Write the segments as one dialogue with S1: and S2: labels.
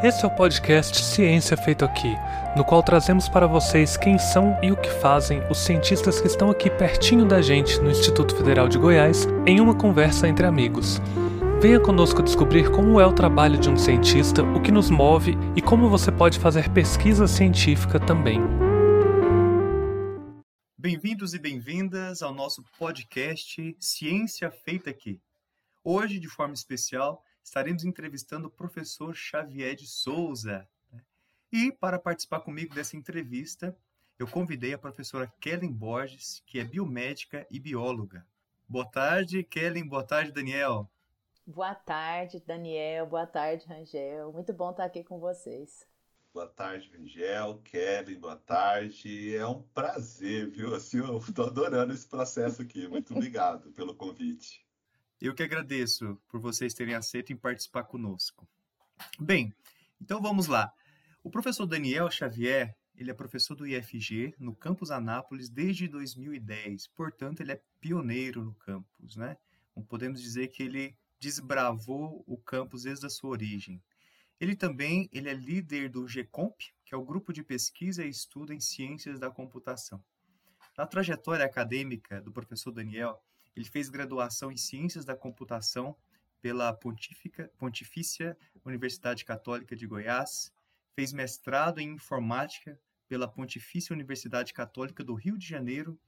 S1: Esse é o podcast Ciência Feito Aqui, no qual trazemos para vocês quem são e o que fazem os cientistas que estão aqui pertinho da gente no Instituto Federal de Goiás em uma conversa entre amigos. Venha conosco descobrir como é o trabalho de um cientista, o que nos move e como você pode fazer pesquisa científica também.
S2: Bem-vindos e bem-vindas ao nosso podcast Ciência Feita Aqui. Hoje, de forma especial, estaremos entrevistando o professor Xavier de Souza. Né? E para participar comigo dessa entrevista, eu convidei a professora Kellen Borges, que é biomédica e bióloga. Boa tarde, Kellen. Boa tarde, Daniel.
S3: Boa tarde, Daniel. Boa tarde, Rangel. Muito bom estar aqui com vocês.
S4: Boa tarde, Rangel, Kelly, boa tarde. É um prazer, viu? Assim, eu estou adorando esse processo aqui. Muito obrigado pelo convite.
S2: Eu que agradeço por vocês terem aceito em participar conosco. Bem, então vamos lá. O professor Daniel Xavier, ele é professor do IFG no campus Anápolis desde 2010, portanto ele é pioneiro no campus, né? podemos dizer que ele desbravou o campus desde a sua origem. Ele também ele é líder do GCOMP, que é o grupo de pesquisa e estudo em ciências da computação. Na trajetória acadêmica do professor Daniel, ele fez graduação em ciências da computação pela Pontifícia Universidade Católica de Goiás, fez mestrado em informática pela Pontifícia Universidade Católica do Rio de Janeiro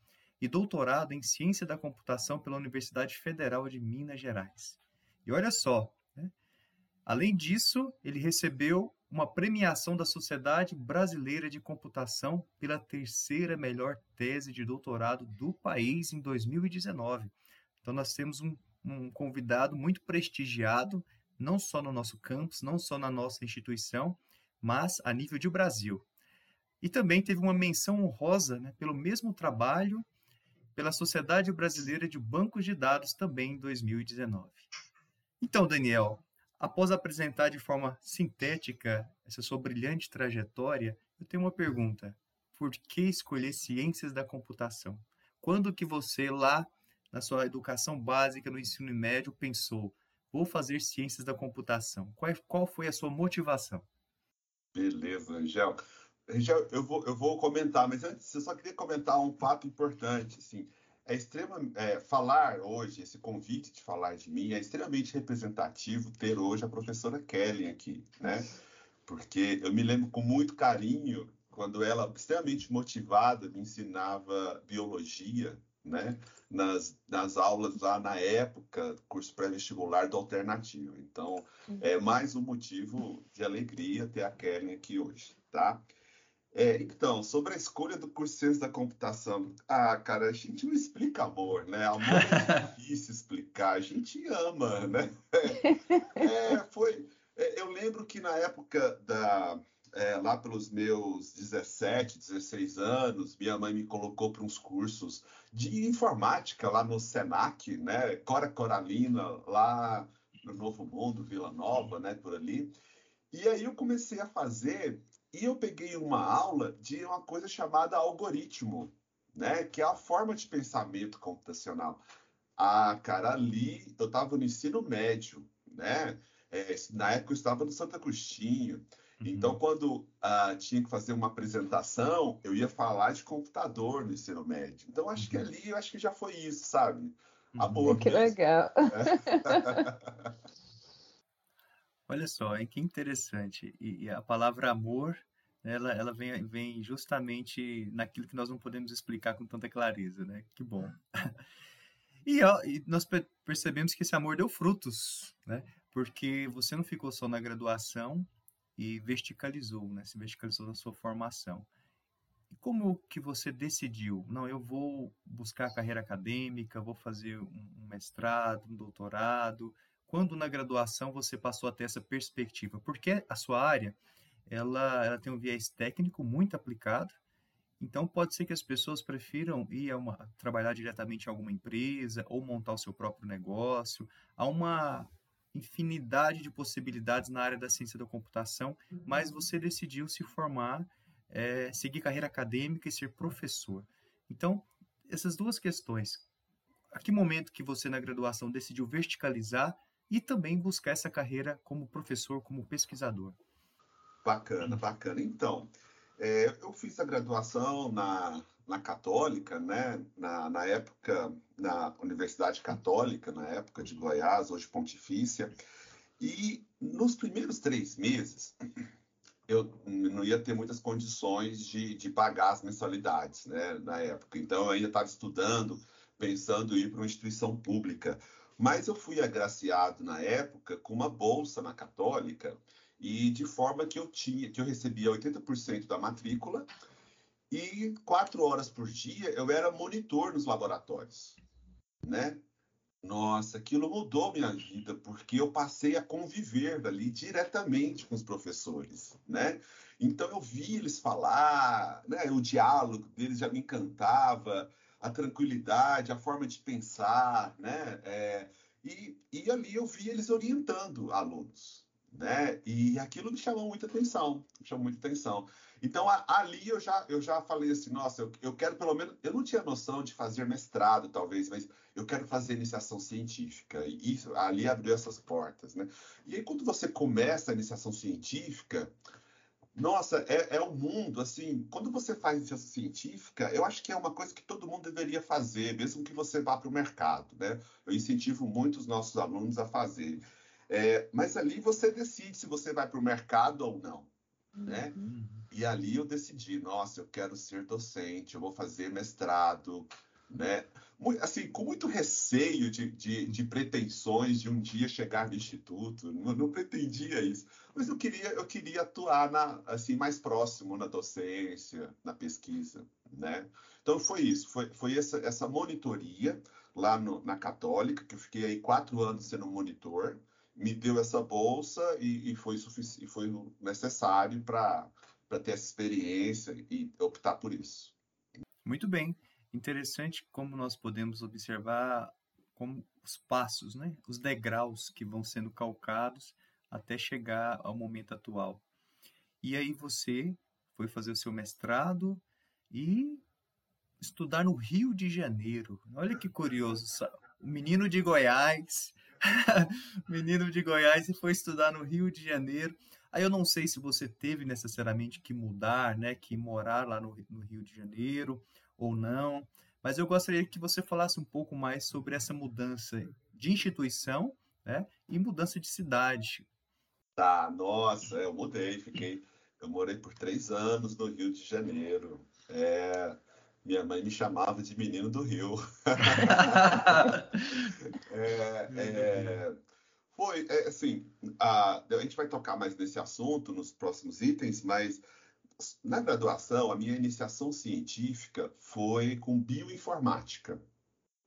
S2: e doutorado em ciência da computação pela Universidade Federal de Minas Gerais. E olha só, né? além disso, ele recebeu uma premiação da Sociedade Brasileira de Computação pela terceira melhor tese de doutorado do país em 2019. Então, nós temos um, um convidado muito prestigiado, não só no nosso campus, não só na nossa instituição, mas a nível de Brasil. E também teve uma menção honrosa né, pelo mesmo trabalho pela Sociedade Brasileira de Bancos de Dados também em 2019. Então, Daniel, após apresentar de forma sintética essa sua brilhante trajetória, eu tenho uma pergunta. Por que escolher ciências da computação? Quando que você lá na sua educação básica no ensino médio pensou, vou fazer ciências da computação? Qual, qual foi a sua motivação?
S4: Beleza, Angel. Angel, eu vou, eu vou comentar, mas antes eu só queria comentar um fato importante, assim, é extrema é, falar hoje esse convite de falar de mim é extremamente representativo ter hoje a professora Kelly aqui, né? Porque eu me lembro com muito carinho quando ela extremamente motivada me ensinava biologia, né? Nas, nas aulas lá na época, curso pré-vestibular do alternativo. Então, uhum. é mais um motivo de alegria ter a Kelly aqui hoje, tá? É, então, sobre a escolha do curso de ciência da computação. Ah, cara, a gente não explica amor, né? Amor é difícil explicar, a gente ama, né? É, foi. É, eu lembro que na época da. É, lá pelos meus 17, 16 anos, minha mãe me colocou para uns cursos de informática lá no Senac, né? Cora Coralina, lá no Novo Mundo, Vila Nova, né? Por ali. E aí eu comecei a fazer e eu peguei uma aula de uma coisa chamada algoritmo, né? Que é a forma de pensamento computacional. Ah, cara, ali eu estava no ensino médio, né? É, na época eu estava no Santo Agostinho. Uhum. Então, quando ah, tinha que fazer uma apresentação, eu ia falar de computador no ensino médio. Então, acho uhum. que ali, eu acho que já foi isso, sabe?
S3: Amor. Que mesmo. legal.
S2: É. Olha só, hein, que interessante. E, e a palavra amor, ela, ela vem, vem justamente naquilo que nós não podemos explicar com tanta clareza, né? Que bom. E, ó, e nós percebemos que esse amor deu frutos, né? Porque você não ficou só na graduação e verticalizou, né? Se verticalizou na sua formação. E como que você decidiu? Não, eu vou buscar a carreira acadêmica, vou fazer um mestrado, um doutorado, quando na graduação você passou a ter essa perspectiva? Porque a sua área ela, ela tem um viés técnico muito aplicado, então pode ser que as pessoas prefiram ir a uma, trabalhar diretamente em alguma empresa ou montar o seu próprio negócio. Há uma infinidade de possibilidades na área da ciência da computação, uhum. mas você decidiu se formar, é, seguir carreira acadêmica e ser professor. Então, essas duas questões. A que momento que você na graduação decidiu verticalizar e também buscar essa carreira como professor, como pesquisador?
S4: Bacana, bacana. Então, é, eu fiz a graduação na, na Católica, né? Na, na época, na Universidade Católica, na época de Goiás, hoje Pontifícia. E nos primeiros três meses, eu não ia ter muitas condições de, de pagar as mensalidades, né? Na época. Então, eu ainda estava estudando, pensando em ir para uma instituição pública. Mas eu fui agraciado na época com uma bolsa na Católica e de forma que eu tinha, que eu recebia 80% da matrícula e quatro horas por dia eu era monitor nos laboratórios, né? Nossa, aquilo mudou minha vida porque eu passei a conviver dali diretamente com os professores, né? Então eu vi eles falar, né? O diálogo deles já me encantava, a tranquilidade, a forma de pensar, né? É, e, e ali eu vi eles orientando alunos, né? E aquilo me chamou muita atenção, me chamou muita atenção. Então a, ali eu já eu já falei assim, nossa, eu, eu quero pelo menos, eu não tinha noção de fazer mestrado talvez, mas eu quero fazer iniciação científica e isso ali abriu essas portas, né? E aí quando você começa a iniciação científica, nossa, é, é um mundo, assim, quando você faz iniciação científica, eu acho que é uma coisa que todo mundo deveria fazer, mesmo que você vá para o mercado, né? Eu incentivo muito os nossos alunos a fazer. É, mas ali você decide se você vai para o mercado ou não, né? Uhum. E ali eu decidi, nossa, eu quero ser docente, eu vou fazer mestrado, né? Assim, com muito receio de, de, de pretensões de um dia chegar no instituto, não, não, pretendia isso, mas eu queria, eu queria atuar na, assim, mais próximo na docência, na pesquisa, né? Então foi isso, foi, foi essa, essa monitoria lá no, na Católica, que eu fiquei aí quatro anos sendo monitor, me deu essa bolsa e, e foi, sufici foi necessário para ter essa experiência e optar por isso.
S2: Muito bem. Interessante como nós podemos observar como os passos, né? os degraus que vão sendo calcados até chegar ao momento atual. E aí você foi fazer o seu mestrado e estudar no Rio de Janeiro. Olha que curioso, o menino de Goiás menino de Goiás e foi estudar no Rio de Janeiro. Aí eu não sei se você teve necessariamente que mudar, né, que morar lá no, no Rio de Janeiro ou não, mas eu gostaria que você falasse um pouco mais sobre essa mudança de instituição, né, e mudança de cidade.
S4: Tá, nossa, eu mudei, fiquei, eu morei por três anos no Rio de Janeiro. É, minha mãe me chamava de menino do Rio. é, é, foi, é, assim, a, a gente vai tocar mais nesse assunto nos próximos itens, mas na graduação, a minha iniciação científica foi com bioinformática.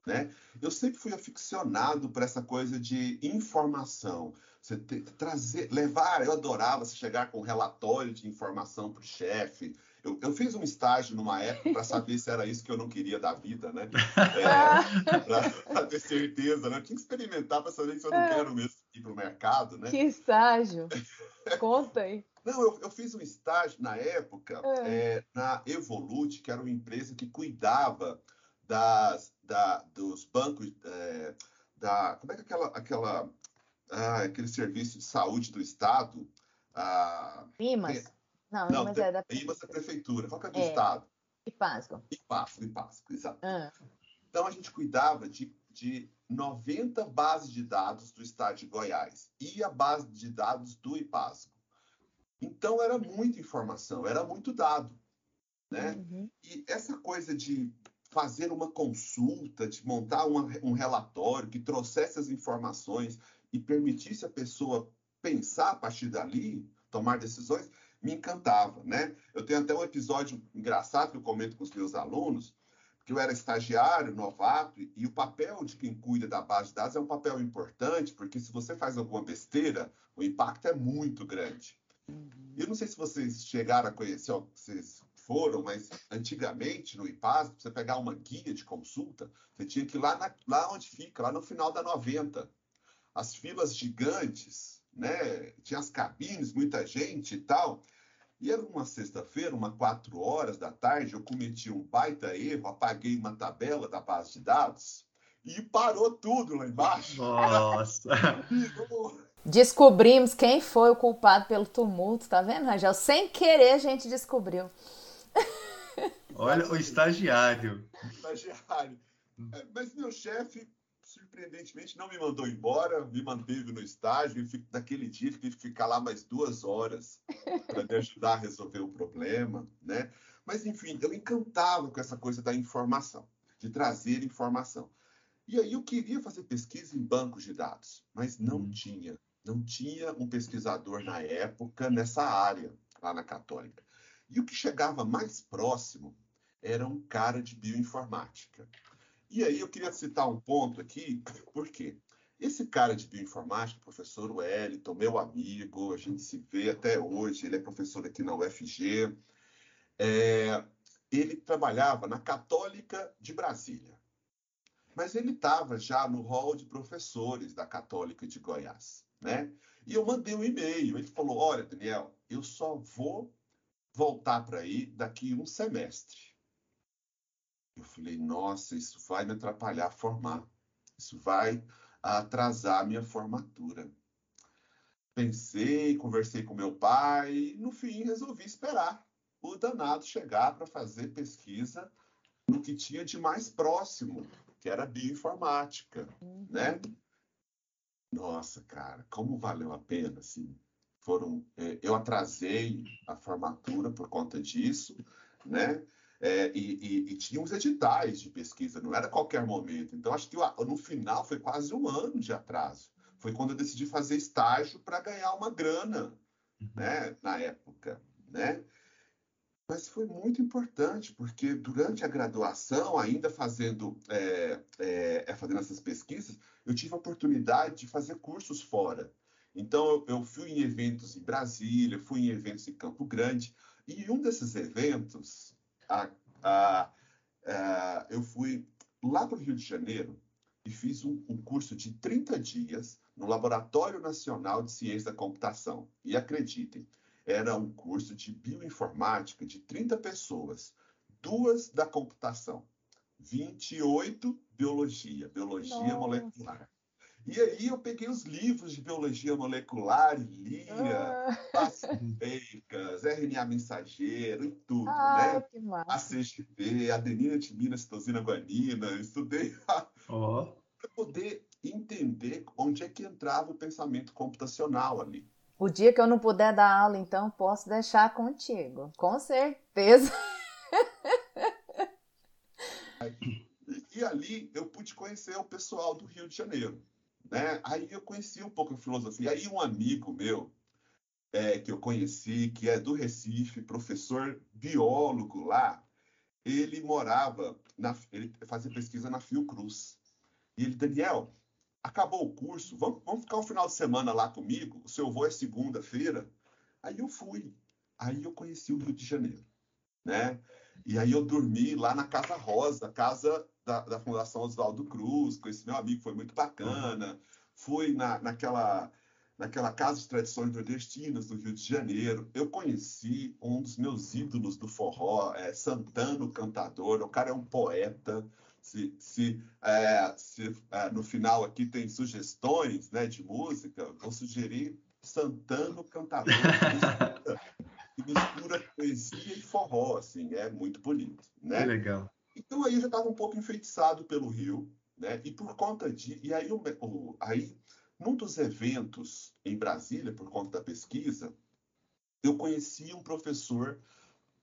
S4: Né? Eu sempre fui aficionado por essa coisa de informação. Você ter, trazer, levar, eu adorava você chegar com um relatório de informação para o chefe, eu, eu fiz um estágio numa época para saber se era isso que eu não queria da vida, né? É, para ter certeza, né? Eu tinha que experimentar para saber se eu não é. quero mesmo ir para o mercado, né?
S3: Que estágio? Conta aí.
S4: Não, eu, eu, fiz um estágio na época é. É, na Evolute, que era uma empresa que cuidava das, da, dos bancos, é, da, como é que é aquela, aquela, ah, aquele serviço de saúde do Estado?
S3: Ah, Rimas. Não, não
S4: mas é da prefeitura. é prefeitura. Qual que é do é. estado?
S3: Ipasco.
S4: Ipasco, Ipasco, exato. Ah. Então a gente cuidava de, de 90 bases de dados do estado de Goiás e a base de dados do Ipasco. Então era muita informação, era muito dado. Né? Uhum. E essa coisa de fazer uma consulta, de montar uma, um relatório que trouxesse as informações e permitisse a pessoa pensar a partir dali, tomar decisões, me encantava, né? Eu tenho até um episódio engraçado que eu comento com os meus alunos, que eu era estagiário, novato, e o papel de quem cuida da base de dados é um papel importante, porque se você faz alguma besteira, o impacto é muito grande. Uhum. Eu não sei se vocês chegaram a conhecer, vocês foram, mas antigamente no IPAS, para você pegar uma guia de consulta, você tinha que ir lá, na, lá onde fica, lá no final da 90. As filas gigantes, né? Tinha as cabines, muita gente e tal. E era uma sexta-feira, uma quatro horas da tarde, eu cometi um baita erro, apaguei uma tabela da base de dados e parou tudo lá embaixo.
S2: Nossa!
S4: virou,
S3: Descobrimos quem foi o culpado pelo tumulto, tá vendo, Rangel? Sem querer a gente descobriu.
S2: Olha o estagiário.
S4: Estagiário. É, mas meu chefe, surpreendentemente, não me mandou embora, me manteve no estágio. E naquele dia tive que ficar lá mais duas horas para me ajudar a resolver o problema, né? Mas enfim, eu encantava com essa coisa da informação, de trazer informação. E aí eu queria fazer pesquisa em bancos de dados, mas não hum. tinha. Não tinha um pesquisador na época nessa área, lá na Católica. E o que chegava mais próximo era um cara de bioinformática. E aí eu queria citar um ponto aqui, porque esse cara de bioinformática, professor Wellington, meu amigo, a gente se vê até hoje, ele é professor aqui na UFG, é, ele trabalhava na Católica de Brasília. Mas ele estava já no hall de professores da Católica de Goiás, né? E eu mandei um e-mail. Ele falou: Olha, Daniel, eu só vou voltar para aí daqui um semestre. Eu falei: Nossa, isso vai me atrapalhar a formar. Isso vai atrasar a minha formatura. Pensei, conversei com meu pai e, no fim, resolvi esperar o danado chegar para fazer pesquisa no que tinha de mais próximo, que era bioinformática, uhum. né? Nossa, cara, como valeu a pena, assim. Foram, é, eu atrasei a formatura por conta disso, né? É, e, e, e, tinha uns editais de pesquisa, não era qualquer momento. Então, acho que no final foi quase um ano de atraso. Foi quando eu decidi fazer estágio para ganhar uma grana, uhum. né? Na época, né? Mas foi muito importante, porque durante a graduação, ainda fazendo, é, é, é, fazendo essas pesquisas, eu tive a oportunidade de fazer cursos fora. Então, eu, fui em eventos em Brasília, fui em eventos em Campo Grande, e um desses eventos, a, a, a, eu fui lá para o Rio de Janeiro e fiz um, um curso de 30 dias no Laboratório Nacional de Ciência da Computação. E acreditem, era um curso de bioinformática de 30 pessoas, duas da computação, 28 biologia, biologia Nossa. molecular. E aí eu peguei os livros de biologia molecular e lia ah. Baseicas, RNA mensageiro e tudo, ah, né? A CGP, adenina, timina, citosina, guanina, estudei oh. para poder entender onde é que entrava o pensamento computacional ali.
S3: O dia que eu não puder dar aula, então, posso deixar contigo. Com certeza.
S4: E ali eu pude conhecer o pessoal do Rio de Janeiro. Né? Aí eu conheci um pouco a filosofia. Aí um amigo meu, é, que eu conheci, que é do Recife, professor biólogo lá, ele morava, na, ele fazia pesquisa na Fiocruz. E ele, Daniel, acabou o curso, vamos, vamos ficar um final de semana lá comigo? O seu voo é segunda-feira? Aí eu fui. Aí eu conheci o Rio de Janeiro, né? E aí eu dormi lá na Casa Rosa, casa da, da Fundação Oswaldo Cruz, com esse meu amigo, foi muito bacana. Fui na, naquela, naquela Casa de Tradições Nordestinas do Rio de Janeiro. Eu conheci um dos meus ídolos do forró, é, Santano Cantador. O cara é um poeta, se, se, é, se é, no final aqui tem sugestões né, de música, vou sugerir Santano Cantador, que mistura poesia e forró, assim, é muito bonito. Né?
S2: Que legal.
S4: Então aí eu já estava um pouco enfeitiçado pelo Rio, né? E por conta de. E aí, o, aí, num dos eventos em Brasília, por conta da pesquisa, eu conheci um professor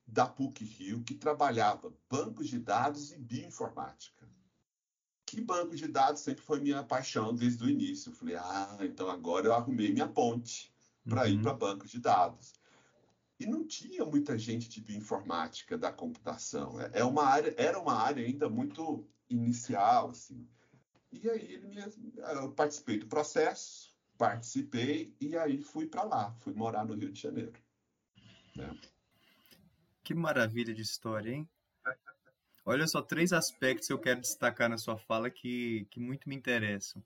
S4: da PUC Rio que trabalhava bancos de dados e bioinformática. Que banco de dados sempre foi minha paixão desde o início. Eu falei, ah, então agora eu arrumei minha ponte para uhum. ir para banco de dados. E não tinha muita gente de bioinformática da computação. É, é uma área, era uma área ainda muito inicial, assim. E aí ele me, eu participei do processo, participei e aí fui para lá, fui morar no Rio de Janeiro. Né?
S2: Que maravilha de história, hein? Olha só, três aspectos eu quero destacar na sua fala que, que muito me interessam.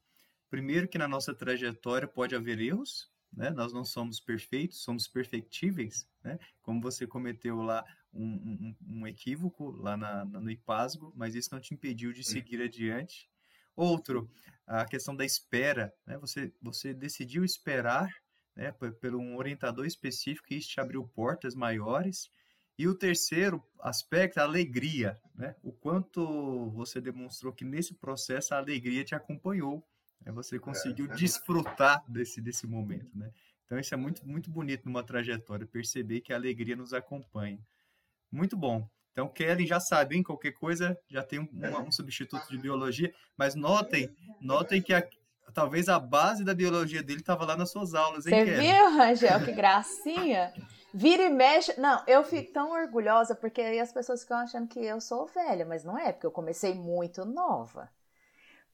S2: Primeiro, que na nossa trajetória pode haver erros, né? Nós não somos perfeitos, somos perfectíveis, né? Como você cometeu lá um, um, um equívoco lá na, no IPASGO, mas isso não te impediu de seguir adiante. Outro, a questão da espera, né? Você, você decidiu esperar né, por um orientador específico e isso te abriu portas maiores. E o terceiro aspecto, a alegria, né? O quanto você demonstrou que nesse processo a alegria te acompanhou, né? Você conseguiu é. desfrutar desse, desse momento, né? Então isso é muito, muito bonito numa trajetória, perceber que a alegria nos acompanha. Muito bom. Então, Kelly já sabe, hein? Qualquer coisa, já tem um, um, substituto de biologia, mas notem, notem que a, talvez a base da biologia dele estava lá nas suas aulas, hein,
S3: Você
S2: Kelly?
S3: viu, Rangel? Que gracinha! Vira e mexe. Não, eu fico tão orgulhosa porque aí as pessoas ficam achando que eu sou velha, mas não é, porque eu comecei muito nova.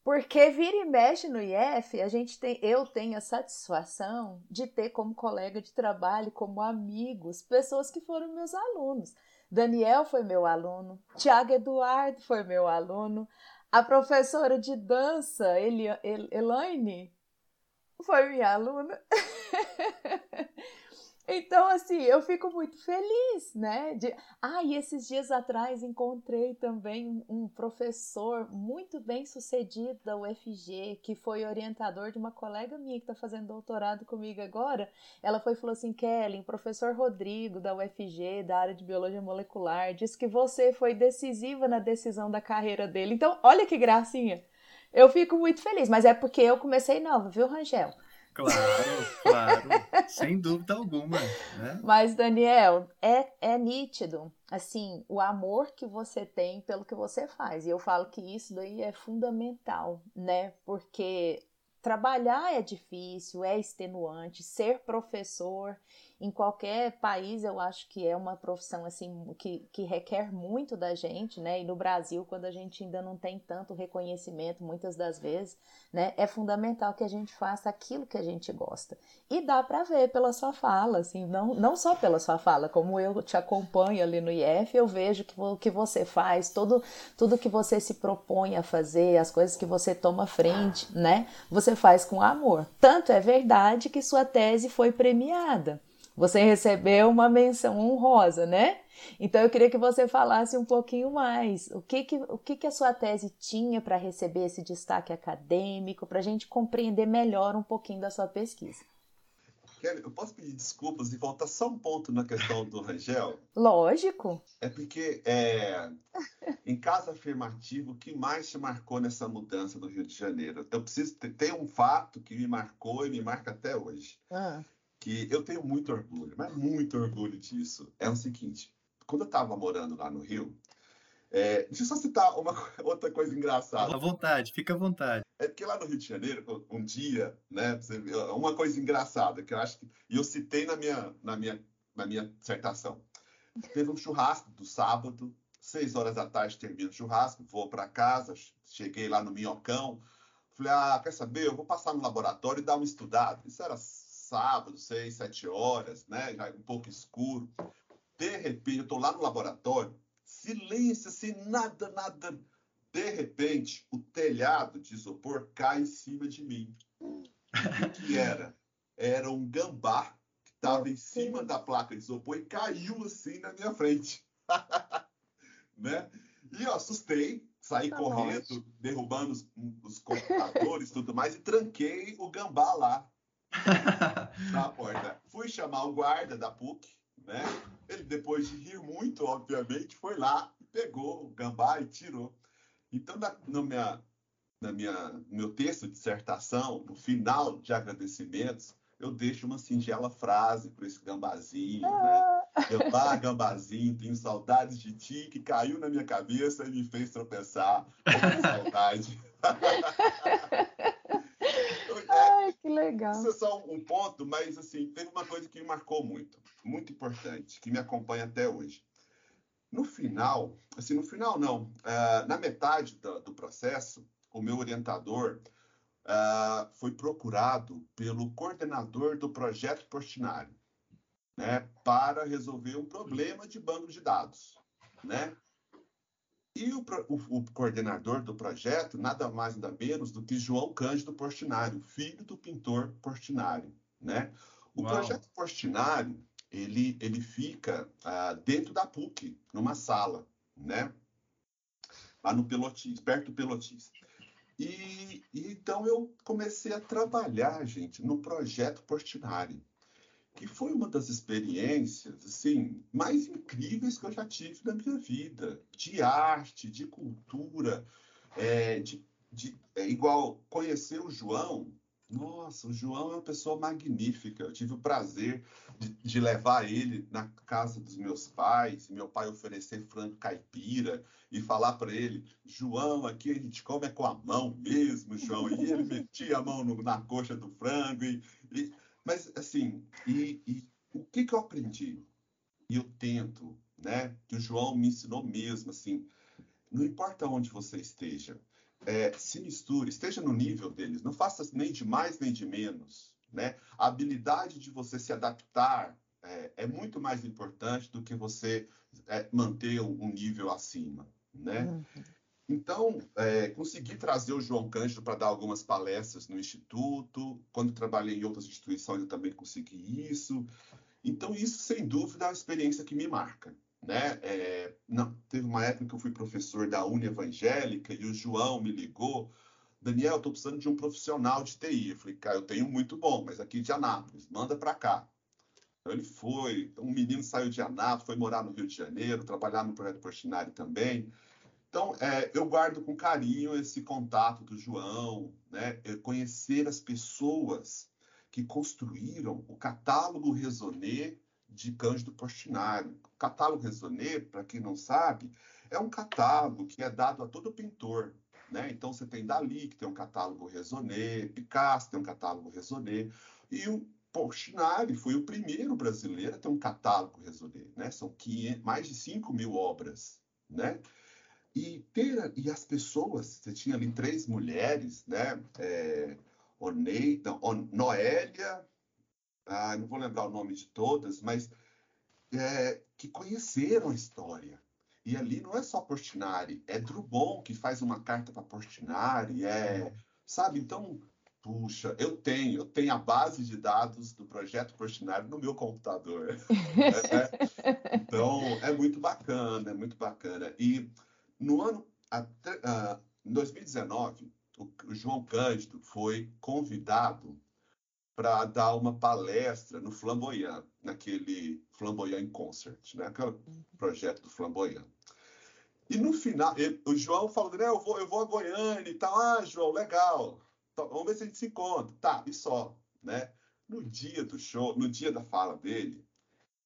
S3: Porque vira e mexe no IF, a gente tem, eu tenho a satisfação de ter como colega de trabalho, como amigos, pessoas que foram meus alunos. Daniel foi meu aluno, Tiago Eduardo foi meu aluno, a professora de dança, Elaine, foi minha aluna. Então, assim, eu fico muito feliz, né? De... Ah, e esses dias atrás encontrei também um professor muito bem sucedido da UFG, que foi orientador de uma colega minha que está fazendo doutorado comigo agora. Ela foi e falou assim: Kelly, professor Rodrigo da UFG, da área de biologia molecular, disse que você foi decisiva na decisão da carreira dele. Então, olha que gracinha. Eu fico muito feliz, mas é porque eu comecei nova, viu, Rangel?
S2: Claro, claro, sem dúvida alguma. Né?
S3: Mas, Daniel, é, é nítido, assim, o amor que você tem pelo que você faz. E eu falo que isso daí é fundamental, né? Porque trabalhar é difícil, é extenuante, ser professor em qualquer país eu acho que é uma profissão assim que, que requer muito da gente, né? E no Brasil, quando a gente ainda não tem tanto reconhecimento, muitas das vezes, né? É fundamental que a gente faça aquilo que a gente gosta. E dá para ver pela sua fala, assim, não, não só pela sua fala, como eu te acompanho ali no IF, eu vejo que o que você faz, todo, tudo que você se propõe a fazer, as coisas que você toma frente, né? Você faz com amor. Tanto é verdade que sua tese foi premiada. Você recebeu uma menção honrosa, né? Então eu queria que você falasse um pouquinho mais. O que, que, o que, que a sua tese tinha para receber esse destaque acadêmico, para a gente compreender melhor um pouquinho da sua pesquisa?
S4: Kelly, eu posso pedir desculpas e voltar só um ponto na questão do Rangel?
S3: Lógico.
S4: É porque é, em caso afirmativo, o que mais te marcou nessa mudança do Rio de Janeiro? Eu preciso ter um fato que me marcou e me marca até hoje. Ah que eu tenho muito orgulho, mas muito orgulho disso. É o seguinte: quando eu estava morando lá no Rio, é, deixa eu só citar uma outra coisa engraçada.
S2: À vontade, fica à vontade.
S4: É porque lá no Rio de Janeiro, um dia, né, uma coisa engraçada que eu acho que e eu citei na minha na minha na minha dissertação. Teve um churrasco do sábado, seis horas da tarde termina o churrasco, vou para casa, cheguei lá no Minhocão, falei, ah, quer saber, eu vou passar no laboratório e dar uma estudada. Isso era sábado, seis, sete horas, né? Já um pouco escuro. De repente, eu estou lá no laboratório, silêncio, assim, nada, nada. De repente, o telhado de isopor cai em cima de mim. O que era? Era um gambá que estava em cima da placa de isopor e caiu assim na minha frente. né? E eu assustei, saí tá correndo, derrubando os, os computadores e tudo mais, e tranquei o gambá lá na porta. Fui chamar o guarda da PUC, né? Ele, depois de rir muito, obviamente, foi lá, pegou o gambá e tirou. Então, na, no, minha, na minha, no meu texto de dissertação, no final de agradecimentos, eu deixo uma singela frase para esse gambazinho, né? Eu, ah, gambazinho, tenho saudades de ti, que caiu na minha cabeça e me fez tropeçar. Com saudade.
S3: Legal.
S4: Isso é só um ponto, mas assim, teve uma coisa que me marcou muito, muito importante, que me acompanha até hoje. No final, assim, no final não, uh, na metade do, do, processo, o meu orientador uh, foi procurado pelo coordenador do projeto Portinari, né, para resolver um problema de banco de dados, né? E o, o, o, coordenador do projeto, nada mais nada menos do que João Cândido Portinari, filho do pintor Portinari, né? O Uau. projeto Portinari, ele, ele fica ah, dentro da PUC, numa sala, né? Lá no Pelotis, perto do Pelotis. E, e, então eu comecei a trabalhar, gente, no projeto Portinari, que foi uma das experiências assim mais incríveis que eu já tive na minha vida, de arte, de cultura, é, de, de é, igual conhecer o João nossa, o João é uma pessoa magnífica. Eu tive o prazer de, de, levar ele na casa dos meus pais, meu pai oferecer frango caipira e falar para ele: João, aqui a gente come é com a mão mesmo, João. E ele metia a mão no, na coxa do frango. E, e mas, assim, e, e, o que, que eu aprendi? E eu tento, né? Que o João me ensinou mesmo, assim. Não importa onde você esteja, é, se misture, esteja no nível deles, não faça nem de mais nem de menos. Né? A habilidade de você se adaptar é, é muito mais importante do que você é, manter um, nível acima. Né? Uhum. Então, é, consegui trazer o João Cândido para dar algumas palestras no Instituto. Quando trabalhei em outras instituições, eu também consegui isso. Então, isso, sem dúvida, é uma experiência que me marca né? É, não, teve uma época que eu fui professor da Uni Evangélica e o João me ligou. Daniel, estou precisando de um profissional de TI. Eu falei, cara, eu tenho muito bom, mas aqui de Anápolis, manda para cá. Então ele foi, um menino saiu de Anápolis, foi morar no Rio de Janeiro, trabalhar no projeto Portinari também. Então, é, eu guardo com carinho esse contato do João, né? É conhecer as pessoas que construíram o catálogo Resonê de Cândido Portinari. O catálogo Raisonné, para quem não sabe, é um catálogo que é dado a todo pintor. Né? Então, você tem Dali, que tem um catálogo Raisonné, Picasso tem um catálogo Raisonné, e o Portinari foi o primeiro brasileiro a ter um catálogo Raisonné. Né? São 500, mais de 5 mil obras. Né? E, ter, e as pessoas, você tinha ali três mulheres, né? É, Onei, não, Noélia, ah, não vou lembrar o nome de todas, mas é, que conheceram a história. E ali não é só Portinari, é Drummond que faz uma carta para Portinari, é, sabe? Então, puxa, eu tenho, eu tenho a base de dados do projeto Portinari no meu computador. é, então, é muito bacana, é muito bacana. E no ano, até, uh, em 2019, o, o João Cândido foi convidado para dar uma palestra no Flamboyant, naquele Flamboyant Concert, né? Aquele projeto do Flamboyant. E no final, ele, o João falou, né, eu vou, eu vou a Goiânia e tal. Ah, João, legal. Então, vamos ver se a gente se encontra. Tá, e só, né? No dia do show, no dia da fala dele,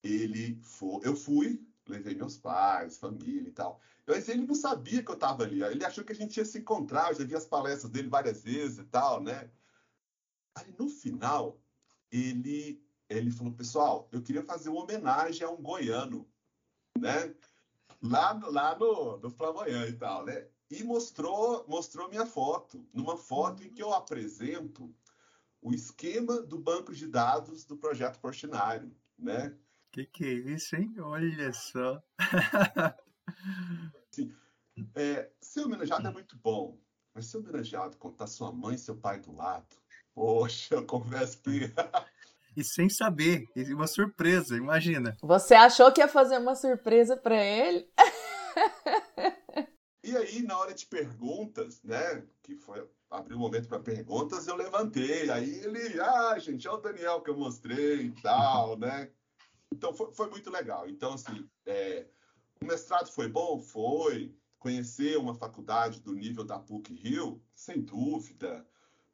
S4: ele foi, eu fui, levei meus pais, família e tal. Mas ele não sabia que eu estava ali. Ele achou que a gente ia se encontrar. Eu já vi as palestras dele várias vezes e tal, né? Aí no final, ele, ele falou, pessoal, eu queria fazer uma homenagem a um goiano, né? Lá, lá no, no Flamboyant e tal, né? E mostrou, mostrou minha foto, numa foto em que eu apresento o esquema do banco de dados do projeto Portinari, né?
S2: Que que é isso, hein? Olha só.
S4: Sim. É, ser homenageado é muito bom, mas ser homenageado quando tá sua mãe e seu pai do lado, Poxa, eu confesso que.
S2: e sem saber, uma surpresa, imagina.
S3: Você achou que ia fazer uma surpresa para ele?
S4: e aí, na hora de perguntas, né, que foi abrir o um momento para perguntas, eu levantei. Aí ele, ah, gente, é o Daniel que eu mostrei e tal, né? Então foi, foi muito legal. Então, assim, é, o mestrado foi bom? Foi. Conhecer uma faculdade do nível da PUC Rio, sem dúvida.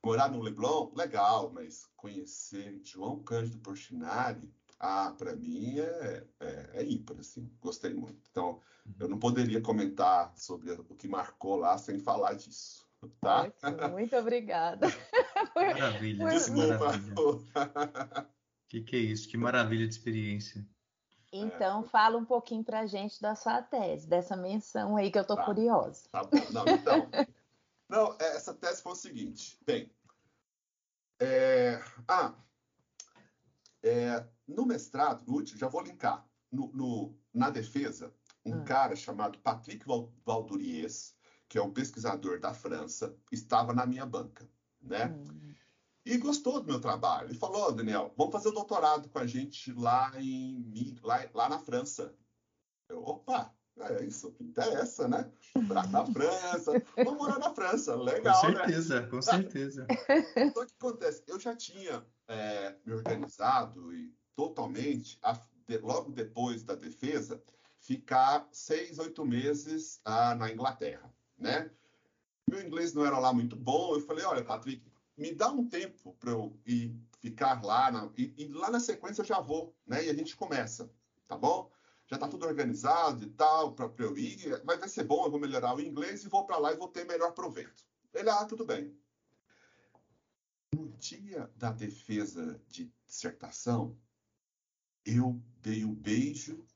S4: Morar no Leblon, legal, mas conhecer João Cândido Portinari, ah, para mim é, é, é ímpar, assim, gostei muito. Então, eu não poderia comentar sobre o que marcou lá sem falar disso, tá?
S3: Muito obrigada.
S2: Maravilha, Desculpa. O que, que é isso? Que maravilha de experiência.
S3: Então, é. fala um pouquinho para a gente da sua tese, dessa menção aí que eu estou tá. curiosa.
S4: Tá bom. Não, então, Não, é, essa tese foi o seguinte. Bem, é, ah, é, no mestrado, no último, já vou linkar, no, no na defesa, um hum. cara chamado Patrick Valdouriez, que é um pesquisador da França, estava na minha banca, né? Hum. E gostou do meu trabalho. Ele falou, oh, Daniel, vamos fazer o doutorado com a gente lá, em, lá, lá na França. Eu, opa, É isso que interessa, né? Na França, vou morar na França, legal,
S2: né? Com certeza, né? com certeza.
S4: Então, o que acontece? Eu já tinha é, me organizado e totalmente, a, de, logo depois da defesa, ficar seis, oito meses ah, na Inglaterra, né? Meu inglês não era lá muito bom, eu falei, olha, Patrick, me dá um tempo para eu ir ficar lá, na, e, e, lá na sequência eu já vou, né? E a gente começa, tá bom? Já tá tudo organizado e tal, para eu ir, mas vai ser bom, eu vou melhorar o inglês e vou para lá e vou ter melhor proveito. Ele, ah, tudo bem. No dia da defesa de dissertação, eu dei um beijo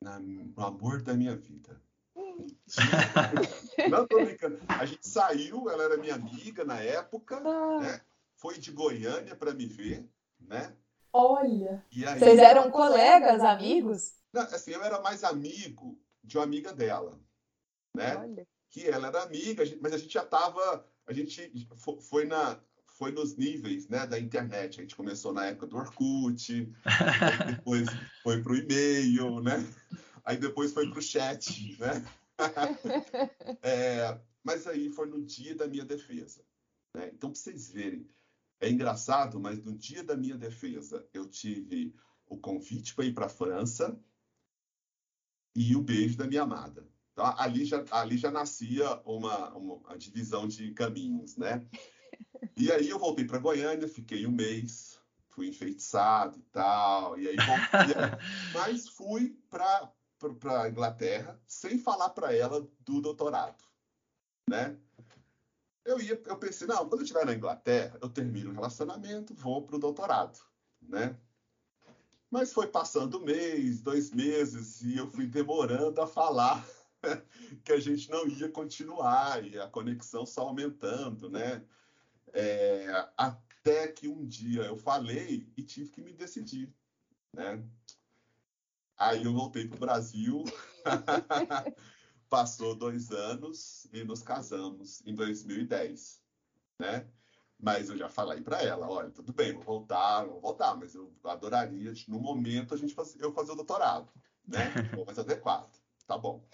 S4: na, no amor da minha vida. Não tô brincando. A gente saiu, ela era minha amiga na época, ah. né? Foi de Goiânia para me ver, né?
S3: Olha. Aí, Vocês eram colegas, amigos?
S4: Não, assim, eu era mais amigo de uma amiga dela, né? Olha. Que ela era amiga, mas a gente já tava, a gente foi na foi nos níveis né, da internet. A gente começou na época do Orkut, depois foi para o e-mail, né? Aí depois foi para o chat, né? É, mas aí foi no dia da minha defesa. Né? Então, para vocês verem, é engraçado, mas no dia da minha defesa, eu tive o convite para ir para a França e o beijo da minha amada. Então, ali já, ali já nascia uma, uma, divisão de caminhos, né? E aí eu voltei para Goiânia, fiquei um mês, fui enfeitiçado e tal, e aí voltei, mas fui para para a Inglaterra sem falar para ela do doutorado, né? Eu ia, eu pensei, não, quando eu estiver na Inglaterra, eu termino o relacionamento, vou para o doutorado, né? Mas foi passando mês, dois meses, e eu fui demorando a falar que a gente não ia continuar, e a conexão só aumentando, né? É, até que um dia eu falei e tive que me decidir, né? Aí eu voltei para o Brasil, passou dois anos e nos casamos em 2010, né? Mas eu já falei para ela, olha, tudo bem, vou voltar, vou voltar, mas eu adoraria, no momento, a gente faz, eu fazer o doutorado, né? Vou mais adequado, tá bom.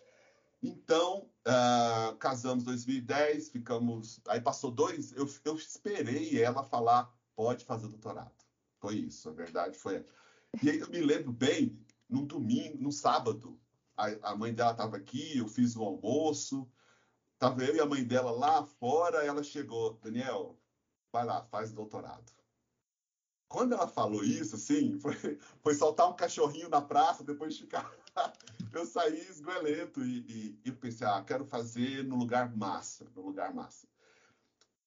S4: Então, uh, casamos em 2010, ficamos. Aí passou dois, eu, eu esperei ela falar, pode fazer doutorado. Foi isso, a verdade foi. E aí eu me lembro bem num domingo, no sábado. A, a mãe dela estava aqui, eu fiz o almoço. Tava eu e a mãe dela lá fora, ela chegou, Daniel, vai lá, faz doutorado. Quando ela falou isso, assim, foi, foi soltar um cachorrinho na praça, depois ficar. eu saí esguelento e, e, e pensei, ah, quero fazer no lugar massa, no lugar massa.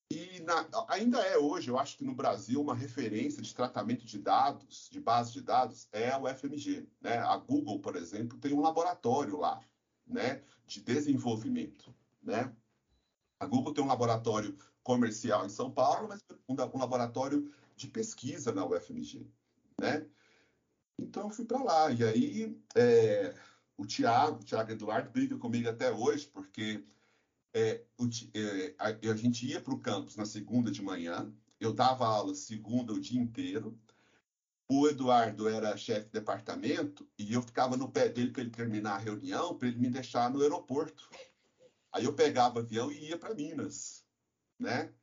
S4: E na, ainda é hoje, eu acho que no Brasil, uma referência de tratamento de dados, de base de dados, é o FMG. Né? A Google, por exemplo, tem um laboratório lá né, de desenvolvimento. Né? A Google tem um laboratório comercial em São Paulo, mas um, um laboratório de pesquisa na UFMG. Né? Então, eu fui para lá. E aí, é, o Tiago, o Tiago Eduardo, briga comigo até hoje, porque é, o, é, a, a, gente ia para o campus na segunda de manhã, eu dava aula segunda o dia inteiro. O Eduardo era chefe de departamento e eu ficava no pé dele para ele terminar a reunião, para ele me deixar no aeroporto. Aí eu pegava avião e ia para Minas, né?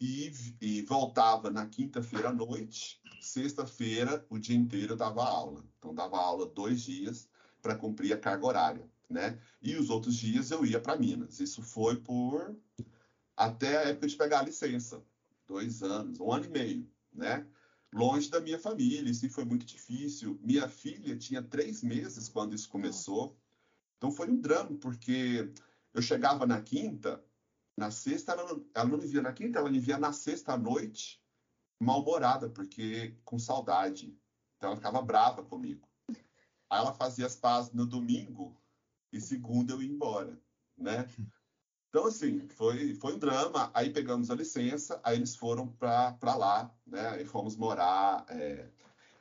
S4: E, e voltava na quinta-feira à noite. Sexta-feira, o dia inteiro eu dava aula. Então, dava aula dois dias para cumprir a carga horária né? E os outros dias eu ia para Minas. Isso foi por até a época de pegar a licença, dois anos, um ano e meio, né? Longe da minha família, isso foi muito difícil. Minha filha tinha três meses quando isso começou, então foi um drama, porque eu chegava na quinta, na sexta, ela não, ela não me via na quinta, ela me via na sexta à noite, mal-humorada, porque com saudade. Então ela ficava brava comigo. Aí ela fazia as pazes no domingo, e segunda eu ia embora, né? Então, assim, foi, foi um drama. Aí pegamos a licença, aí eles foram para lá, né? E fomos morar é,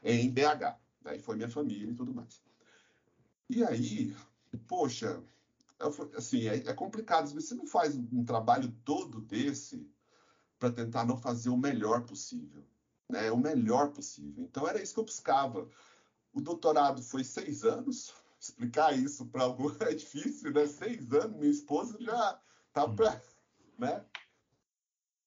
S4: em BH. Daí foi minha família e tudo mais. E aí, poxa, assim, é, é complicado. Você não faz um trabalho todo desse para tentar não fazer o melhor possível, né? O melhor possível. Então, era isso que eu buscava. O doutorado foi seis anos, explicar isso para algum é difícil, né? Seis anos, minha esposa já tá hum. para, né?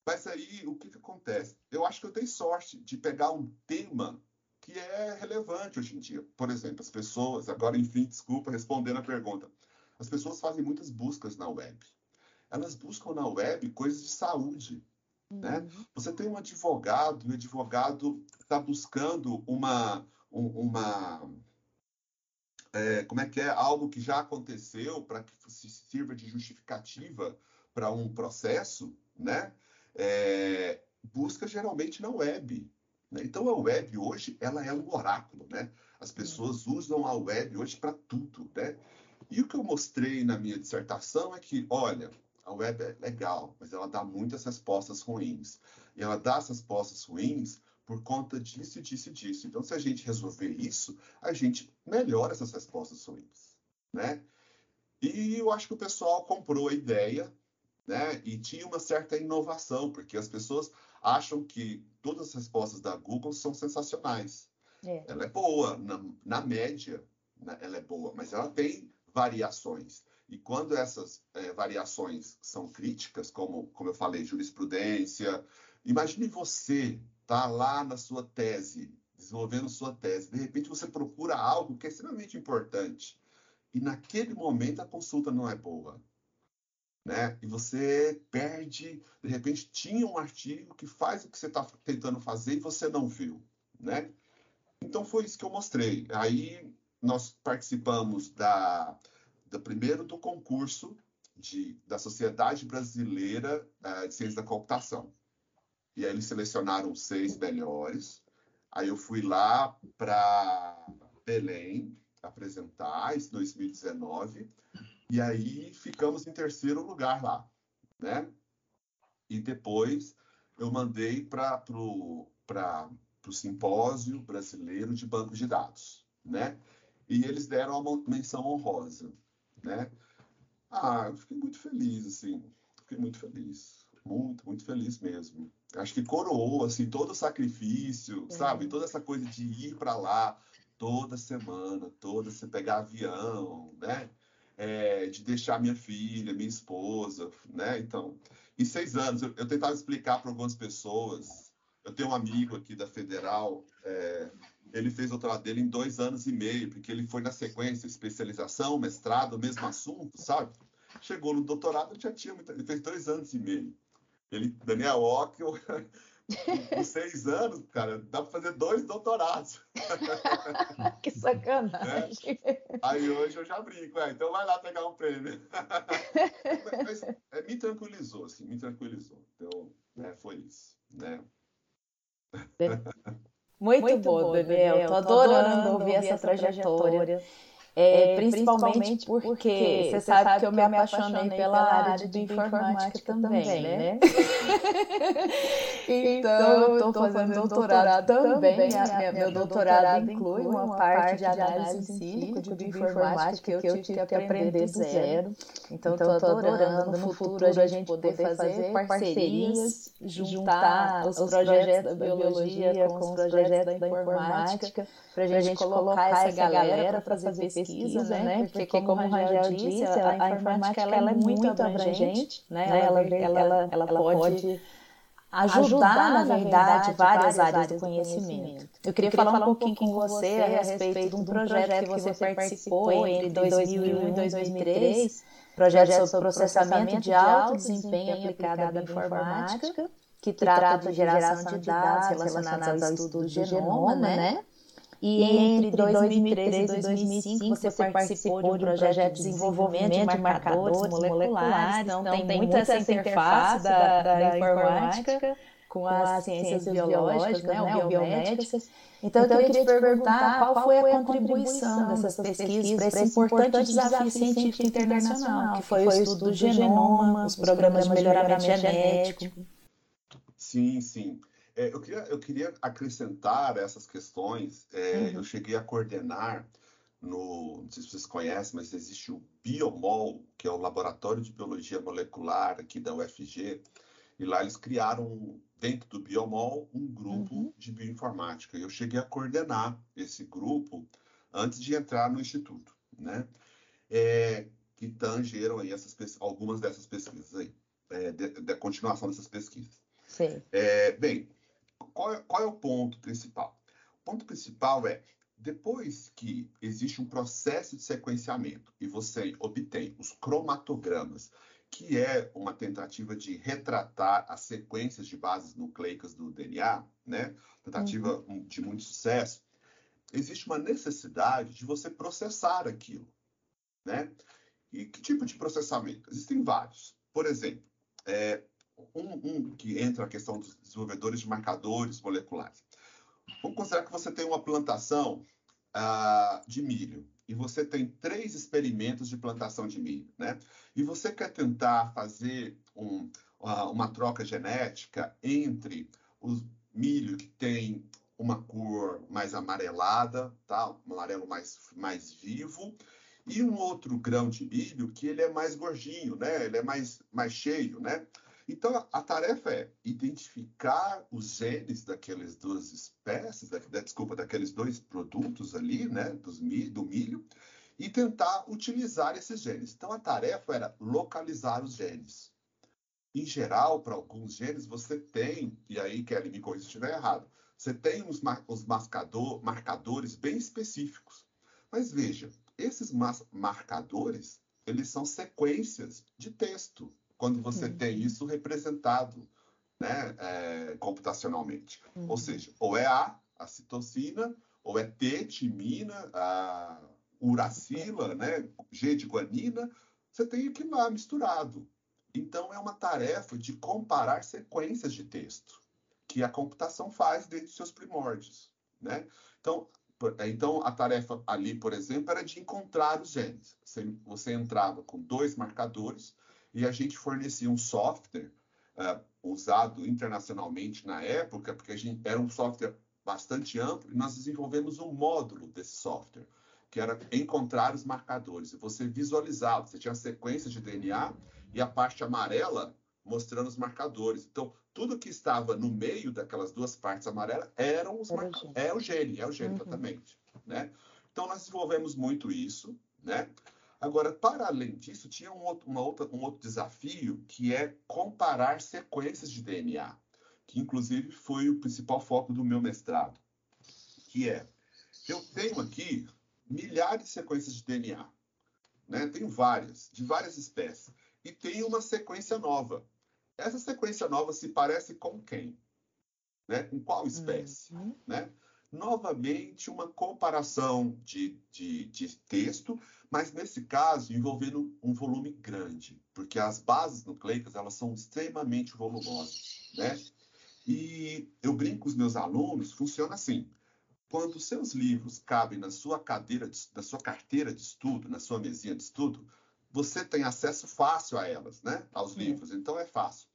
S4: Mas aí, o que, que acontece? Eu acho que eu tenho sorte de pegar um tema que é relevante hoje em dia. Por exemplo, as pessoas, agora, enfim, desculpa, respondendo a pergunta. As pessoas fazem muitas buscas na web. Elas buscam na web coisas de saúde. Né? Uhum. Né? Você tem um advogado, e o advogado está buscando uma, uma é, como é que é algo que já aconteceu para que sirva de justificativa para um processo, né? É, busca geralmente na web. Né? Então a web hoje ela é um oráculo, né? As pessoas usam a web hoje para tudo, né? E o que eu mostrei na minha dissertação é que, olha, a web é legal, mas ela dá muitas respostas ruins. E ela dá essas respostas ruins por conta disso, disso e disso. Então, se a gente resolver isso, a gente melhora essas respostas ruins, né? E eu acho que o pessoal comprou a ideia, né? E tinha uma certa inovação, porque as pessoas acham que todas as respostas da Google são sensacionais. É. Ela é boa, na, na média, né? ela é boa, mas ela tem variações. E quando essas é, variações são críticas, como, como eu falei, jurisprudência, imagine você tá lá na sua tese, desenvolvendo sua tese, de repente você procura algo que é extremamente importante e naquele momento a consulta não é boa. Né? E você perde, de repente tinha um artigo que faz o que você está tentando fazer e você não viu, né? Então foi isso que eu mostrei. Aí nós participamos da do primeiro do concurso de, da Sociedade Brasileira uh, de Ciência da Computação. E aí eles selecionaram seis melhores. Aí eu fui lá para Belém apresentar, em 2019. E aí ficamos em terceiro lugar lá, né? E depois eu mandei para o simpósio brasileiro de bancos de dados, né? E eles deram uma menção honrosa né? Ah, eu fiquei muito feliz, assim, fiquei muito feliz, muito, muito feliz mesmo. Acho que coroou, assim, todo o sacrifício, é. sabe? Toda essa coisa de ir para lá toda semana, toda, você pegar avião, né? É, de deixar minha filha, minha esposa, né? Então, em seis anos, eu, eu tentava explicar para algumas pessoas. Eu tenho um amigo aqui da Federal, é, ele fez o doutorado dele em dois anos e meio, porque ele foi na sequência, especialização, mestrado, mesmo assunto, sabe? Chegou no doutorado, já tinha muito, ele fez dois anos e meio. Ele, Daniel Ockel, com seis anos, cara, dá para fazer dois doutorados.
S3: que sacanagem.
S4: É? Aí hoje eu já brinco, é, então vai lá pegar um prêmio. Mas é, me tranquilizou, assim, me tranquilizou. Então, é, foi isso, né?
S3: Muito, Muito bom, Daniel. Estou adorando, adorando ouvir essa trajetória. trajetória. É, principalmente, porque você sabe que eu me apaixonei pela área de informática também, né? né? então, eu estou fazendo doutorado também. Minha, meu doutorado inclui uma parte de análise si, de informática, que eu tive que aprender do zero. Então, estou adorando no futuro a gente poder fazer parcerias, juntar os projetos da biologia com os projetos da informática para a gente colocar essa galera para fazer pesquisa, né? né? Porque, como o Rangel disse, a, informática ela é muito abrangente, né? né? Ela, ela, ela, ela pode ajudar, na verdade, várias áreas do conhecimento. Eu queria, Eu queria falar um pouquinho com você a respeito de um projeto que você participou entre 2001 e 2003, projeto sobre processamento de alto desempenho aplicado à informática, que trata de geração de dados relacionados ao estudo do genoma, né? E entre 2013 e 2005 você participou de um projeto de desenvolvimento de marcadores moleculares, então tem muita essa interface da, da informática com as ciências biológicas, né, né, ou biomédicas. Então, então, eu queria te perguntar qual foi a contribuição dessas pesquisas para esse importante desafio científico internacional, que foi o estudo do genoma, os programas de melhoramento genético.
S4: Sim, sim. É, eu, queria, eu queria acrescentar essas questões. É, uhum. Eu cheguei a coordenar no, não sei se vocês conhecem, mas existe o Biomol, que é o Laboratório de Biologia Molecular aqui da UFG, e lá eles criaram, dentro do Biomol, um grupo uhum. de bioinformática. E eu cheguei a coordenar esse grupo antes de entrar no Instituto. né? É, que tangeram aí essas, algumas dessas pesquisas aí, é, da continuação dessas pesquisas.
S3: Sim.
S4: É, bem, qual é, qual é o ponto principal? O ponto principal é, depois que existe um processo de sequenciamento e você obtém os cromatogramas, que é uma tentativa de retratar as sequências de bases nucleicas do DNA, né? Tentativa uhum. de muito sucesso. Existe uma necessidade de você processar aquilo, né? E que tipo de processamento? Existem vários. Por exemplo, é, um, um, que entra a questão dos desenvolvedores de marcadores moleculares. Vamos considerar que você tem uma plantação uh, de milho e você tem três experimentos de plantação de milho, né? E você quer tentar fazer um, uh, uma troca genética entre os milho que tem uma cor mais amarelada, tá? Um amarelo mais, mais vivo, e um outro grão de milho que ele é mais gordinho, né? Ele é mais, mais cheio, né? Então, a tarefa é identificar os genes daquelas duas espécies, da, da, desculpa, daqueles dois produtos ali, né, dos, do milho, e tentar utilizar esses genes. Então, a tarefa era localizar os genes. Em geral, para alguns genes, você tem, e aí, Kelly, me corrija se estiver errado, você tem os, os mascador, marcadores bem específicos. Mas veja, esses marcadores, eles são sequências de texto quando você uhum. tem isso representado né, é, computacionalmente. Uhum. Ou seja, ou é A, a citocina, ou é T, timina, a uracila, né, G de guanina, você tem aquilo lá misturado. Então, é uma tarefa de comparar sequências de texto, que a computação faz desde seus primórdios. Né? Então, então, a tarefa ali, por exemplo, era de encontrar os genes. Você, você entrava com dois marcadores, e a gente fornecia um software uh, usado internacionalmente na época, porque a gente era um software bastante amplo, e nós desenvolvemos um módulo desse software, que era encontrar os marcadores. E você visualizava, você tinha a sequência de DNA e a parte amarela mostrando os marcadores. Então, tudo que estava no meio daquelas duas partes amarelas eram os marcadores. É o gene, é o gene, uhum. exatamente. Né? Então, nós desenvolvemos muito isso, né? Agora, para além disso, tinha um outro, outra, um outro desafio que é comparar sequências de DNA, que inclusive foi o principal foco do meu mestrado, que é, eu tenho aqui milhares de sequências de DNA, né? tenho várias, de várias espécies, e tenho uma sequência nova. Essa sequência nova se parece com quem? Né? Com qual espécie? Uhum. Né? Novamente, uma comparação de, de, de texto, mas nesse caso envolvendo um volume grande, porque as bases nucleicas elas são extremamente volumosas, né? E eu brinco com os meus alunos, funciona assim: quando os seus livros cabem na sua cadeira, de, na sua carteira de estudo, na sua mesinha de estudo, você tem acesso fácil a elas, né? Aos Sim. livros, então é fácil.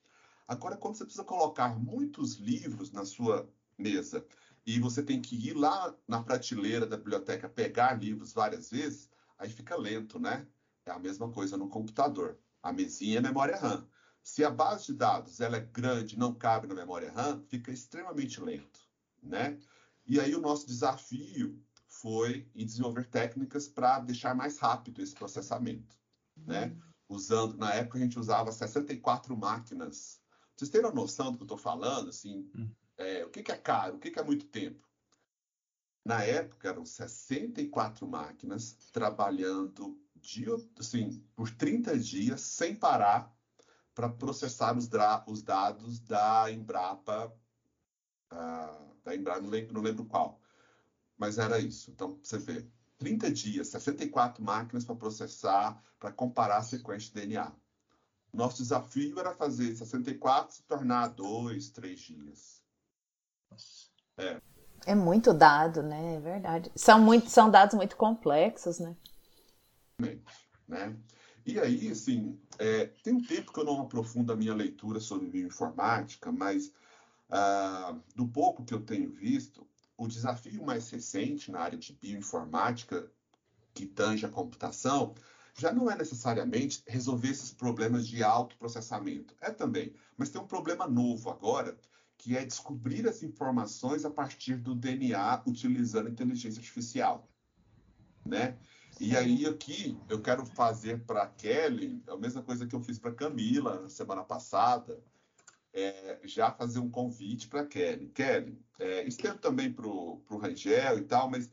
S4: Agora, quando você precisa colocar muitos livros na sua mesa e você tem que ir lá na prateleira da biblioteca pegar livros várias vezes, aí fica lento, né? É a mesma coisa no computador. A mesinha é memória RAM. Se a base de dados ela é grande, não cabe na memória RAM, fica extremamente lento, né? E aí o nosso desafio foi em desenvolver técnicas para deixar mais rápido esse processamento, né? Usando, na época a gente usava 64 máquinas. Vocês terem uma noção do que eu estou falando, assim, uhum. É, o que, que, é caro, o que, que é muito tempo? Na época, eram 64 máquinas trabalhando assim, por 30 dias sem parar para processar os, os, dados da Embrapa, uh, da Embrapa, não lembro, não lembro qual, mas era isso. Então, você vê, 30 dias, 64 máquinas para processar, para comparar a sequência de DNA. Nosso desafio era fazer 64 se tornar dois, três dias.
S3: É. É muito dado, né? É verdade. São, muito, são dados muito complexos, né?
S4: né? E aí, assim, é, tem um tempo que eu não aprofundo a minha leitura sobre bioinformática, mas ah, do pouco que eu tenho visto, o desafio mais recente na área de bioinformática, que tange a computação, já não é necessariamente resolver esses problemas de alto processamento. É também, mas tem um problema novo agora, que é descobrir as informações a partir do DNA utilizando inteligência artificial, né? E aí aqui eu quero fazer para a Kelly a mesma coisa que eu fiz para Camila na semana passada, é, já fazer um convite para Kelly. Kelly, é, estendo também para o Rangel e tal, mas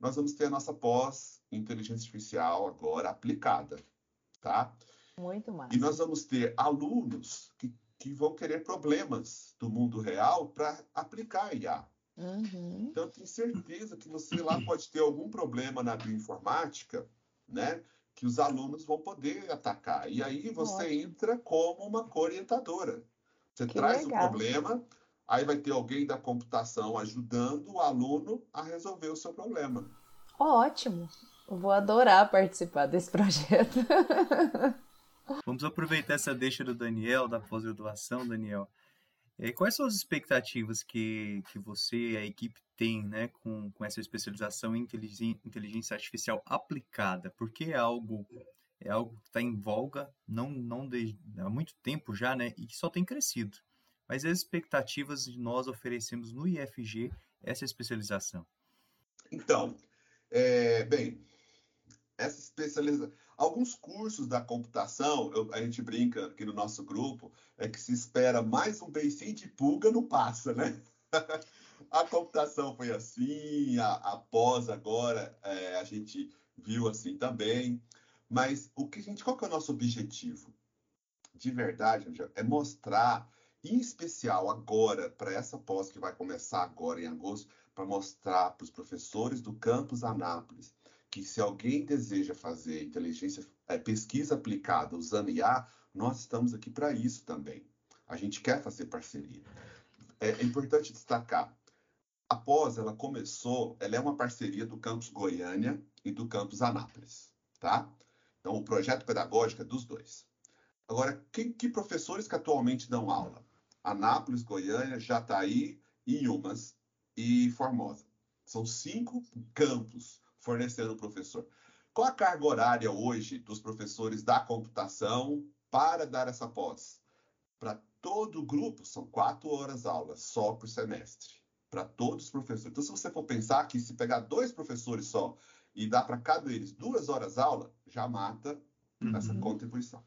S4: nós vamos ter a nossa pós inteligência artificial agora aplicada, tá?
S3: Muito mais.
S4: E nós vamos ter alunos que, que vão querer problemas do mundo real para aplicar IA.
S3: Uhum.
S4: Então, eu tenho certeza que você lá pode ter algum problema na bioinformática, né? Que os alunos vão poder atacar. E aí você
S3: Ótimo.
S4: entra como uma orientadora. Você
S3: Que
S4: traz
S3: legal.
S4: o problema, aí vai ter alguém da computação ajudando o aluno a resolver o seu problema.
S3: Ótimo. Vou adorar participar desse projeto.
S2: Vamos aproveitar essa deixa do Daniel, da pós-graduação, Daniel. Quais são as expectativas que, que você e a equipe tem né, com, com essa especialização em inteligência artificial aplicada? Porque é algo, é algo que está em voga não, não há muito tempo já, né? E que só tem crescido. Mas as expectativas de nós oferecemos no IFG essa especialização.
S4: Então, é, bem, essa especialização. Alguns cursos da computação, eu- a gente brinca aqui no nosso grupo, é que se espera mais um beicinho de pulga, não passa, né? A computação foi assim, a, a pós agora é, a gente viu assim também. Mas o que a gente, qual que é o nosso objetivo? De verdade, é mostrar, em especial agora, para essa pós que vai começar agora em agosto, para mostrar para os professores do campus Anápolis que se alguém deseja fazer inteligência, eh, pesquisa aplicada usando IA, nós estamos aqui para isso também. A gente quer fazer parceria. É, é importante destacar, a pós ela começou, ela é uma parceria do campus Goiânia e do campus Anápolis, tá? Então o projeto pedagógico é dos dois. Agora, que, que professores que atualmente dão aula? Anápolis, Goiânia, Jataí, Inhumas e Formosa. São cinco campos fornecendo o professor. Qual a carga horária hoje dos professores da computação para dar essa pós? Para todo o grupo, são quatro horas aula só por semestre. Para todos os professores. Então, se você for pensar que se pegar dois professores só e dar para cada deles duas horas aula, já mata essa
S3: Uhum.
S4: contribuição.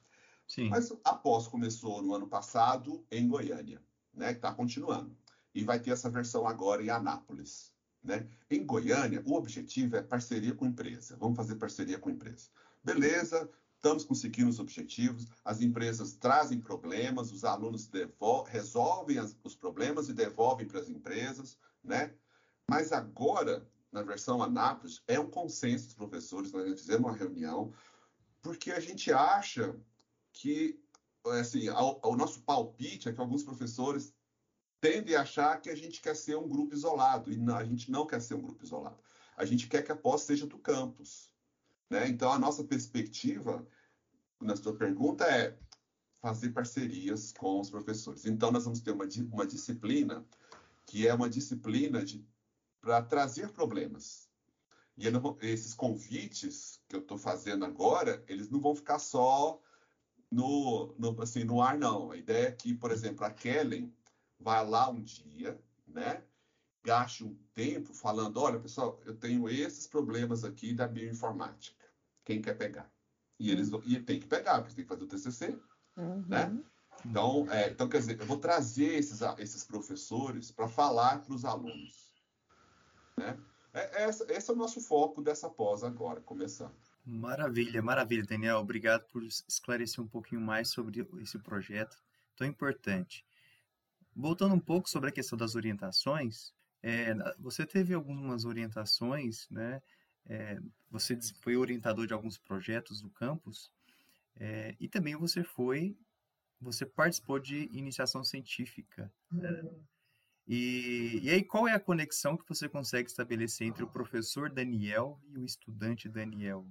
S2: Sim.
S4: Mas a pós começou no ano passado em Goiânia, né? Está continuando. E vai ter essa versão agora em Anápolis, né? Em Goiânia, o objetivo é parceria com empresa. Vamos fazer parceria com empresa. Beleza, estamos conseguindo os objetivos, as empresas trazem problemas, os alunos resolvem as- os problemas e devolvem para as empresas, né? Mas agora, na versão Anápolis, é um consenso dos professores, nós fizemos uma reunião, porque a gente acha que assim, o nosso palpite é que alguns professores tendem a achar que a gente quer ser um grupo isolado, e não, a gente não quer ser um grupo isolado. A gente quer que a pós seja do campus. Né? Então, a nossa perspectiva, na sua pergunta, é fazer parcerias com os professores. Então, nós vamos ter uma, uma disciplina que é uma disciplina para trazer problemas. E não esses convites que eu estou fazendo agora, eles não vão ficar só no, no, assim, no ar, não. A ideia é que, por exemplo, a Kellen vai lá um dia, né? Gaste um tempo falando, olha, pessoal, eu tenho esses problemas aqui da bioinformática. Quem quer pegar? E eles vão- e tem que pegar, porque tem que fazer o TCC,
S3: Uhum.
S4: né? Então, é, então, quer dizer, eu vou trazer esses, esses professores para falar para os alunos. Né? É, essa- esse é o nosso foco dessa pós agora, começando.
S2: Maravilha, maravilha, Daniel. Obrigado por esclarecer um pouquinho mais sobre esse projeto tão importante. Voltando um pouco sobre a questão das orientações, é, você teve algumas orientações, né? É, você foi orientador de alguns projetos do campus é, e também você foi, você participou de iniciação científica. né? E, e aí, qual é a conexão que você consegue estabelecer entre o professor Daniel e o estudante Daniel?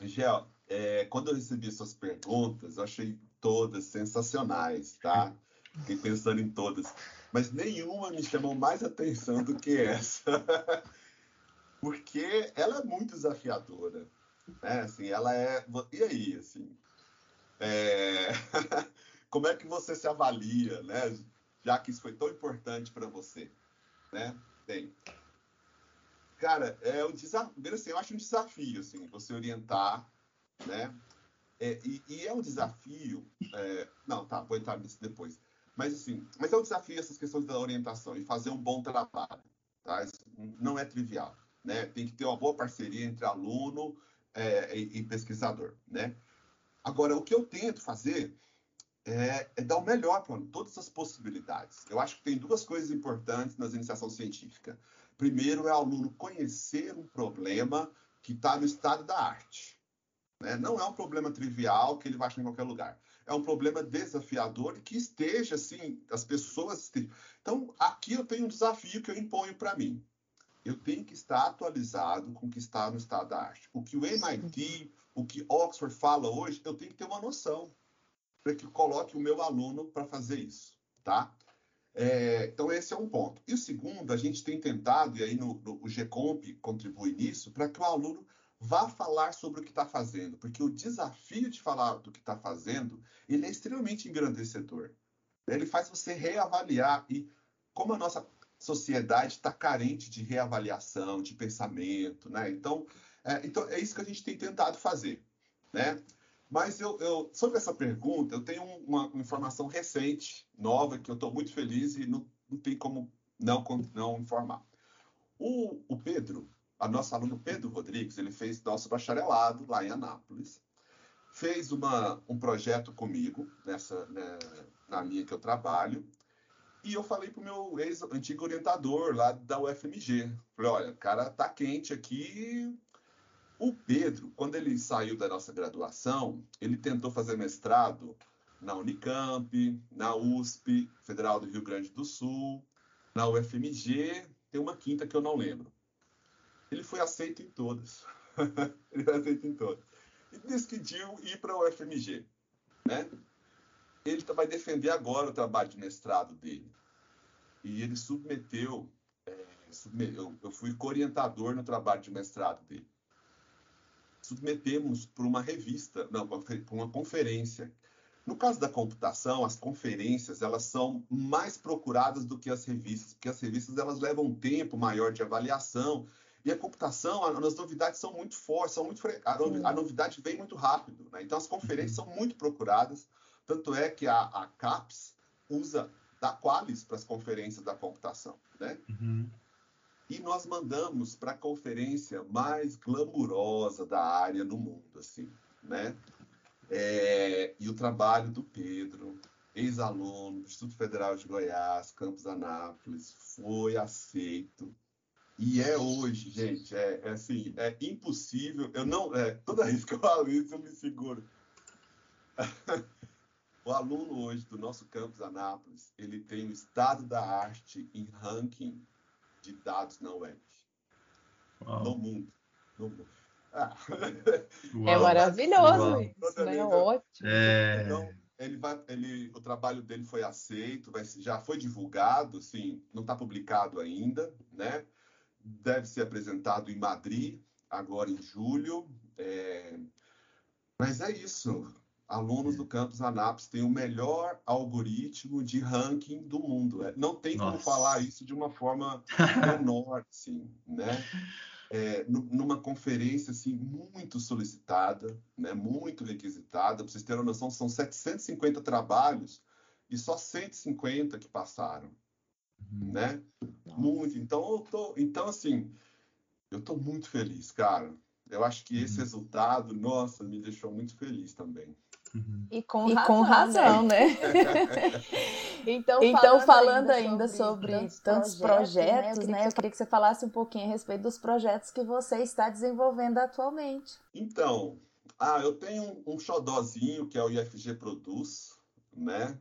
S4: Angel, é, quando eu recebi suas perguntas, eu achei todas sensacionais, tá? Fiquei pensando em todas, mas nenhuma me chamou mais atenção do que essa, porque ela é muito desafiadora, né? Assim, ela é. E aí, assim, é, como é que você se avalia, né? Já que isso foi tão importante para você, né? Bem, Cara, é um desafio, assim, eu acho um desafio, assim, você orientar, né? É, e, e, é um desafio, é, não, tá, vou entrar nisso depois. Mas assim, mas é um desafio essas questões da orientação e fazer um bom trabalho, tá? Isso não é trivial, né? Tem que ter uma boa parceria entre aluno é, e, e, pesquisador, né? Agora, o que eu tento fazer é, é dar o melhor para todas as possibilidades. Eu acho que tem duas coisas importantes nas iniciação científica. Primeiro é o aluno conhecer um problema que está no estado da arte. Né? Não é um problema trivial que ele vai achar em qualquer lugar. É um problema desafiador e que esteja, assim, as pessoas estejam. Então, aqui eu tenho um desafio que eu imponho para mim. Eu tenho que estar atualizado com o que está no estado da arte. O que o MIT, o que Oxford fala hoje, eu tenho que ter uma noção para que coloque o meu aluno para fazer isso, tá? É, então, esse é um ponto. E o segundo, a gente tem tentado, e aí no, no, o GComp contribui nisso, para que o aluno vá falar sobre o que está fazendo, porque o desafio de falar do que está fazendo, ele é extremamente engrandecedor. Ele faz você reavaliar e como a nossa sociedade está carente de reavaliação, de pensamento, né? Então, é, então é isso que a gente tem tentado fazer, né? Mas eu, eu, sobre essa pergunta, eu tenho uma, informação recente, nova, que eu estou muito feliz e não, não tem como não, não informar. O, o Pedro, a nossa aluno Pedro Rodrigues, ele fez nosso bacharelado lá em Anápolis, fez uma, um projeto comigo, nessa, né, na linha que eu trabalho, e eu falei para o meu ex-antigo orientador lá da UFMG, falei, olha, cara tá quente aqui, o Pedro, quando ele saiu da nossa graduação, ele tentou fazer mestrado na Unicamp, na USP, Federal do Rio Grande do Sul, na UFMG, tem uma quinta que eu não lembro. Ele foi aceito em todas. ele foi aceito em todas. E decidiu ir para a UFMG. Né? Ele vai defender agora o trabalho de mestrado dele. E ele submeteu, é, submeteu eu fui orientador no trabalho de mestrado dele submetemos para uma revista, não, para uma conferência. No caso da computação, as conferências elas são mais procuradas do que as revistas, porque as revistas elas levam um tempo maior de avaliação e a computação, as novidades são muito fortes, são muito a, novidade vem muito rápido. Né? Então as conferências são muito procuradas, tanto é que a, a CAPES usa da Qualis para as conferências da computação, né? Uhum. E nós mandamos para a conferência mais glamurosa da área no mundo, assim, né? É, e o trabalho do Pedro, ex-aluno do Instituto Federal de Goiás, Campos Anápolis, foi aceito. E é hoje, gente, é, é assim, é impossível. Eu não, é, toda vez que eu falo isso, eu me seguro. o aluno hoje do nosso Campus Anápolis, ele tem o estado da arte em ranking de dados na web. Uau. No mundo. No mundo. Ah.
S3: É maravilhoso isso, né? É ótimo.
S4: É... Então, ele vai, ele, o trabalho dele foi aceito, vai, já foi divulgado, sim, não está publicado ainda, né? Deve ser apresentado em Madrid, agora em julho. É... Mas é isso alunos do campus Anápolis têm o melhor algoritmo de ranking do mundo. É, não tem Nossa. como falar isso de uma forma menor, assim, né? É, numa conferência assim muito solicitada, né, muito requisitada. Para vocês terem uma noção, são 750 trabalhos e só 150 que passaram, uhum. né? Muito. Então, eu tô, então assim, eu estou muito feliz, cara. Eu acho que esse uhum. resultado, nossa, me deixou muito feliz também.
S3: Uhum. E com e razão, com razão né? né? então, então, falando, ainda sobre, sobre tantos, tantos projetos, né? Eu, né? eu queria que você falasse um pouquinho a respeito dos projetos que você está desenvolvendo atualmente.
S4: Então, ah, eu tenho um, um xodózinho que é o IFG Produz, né?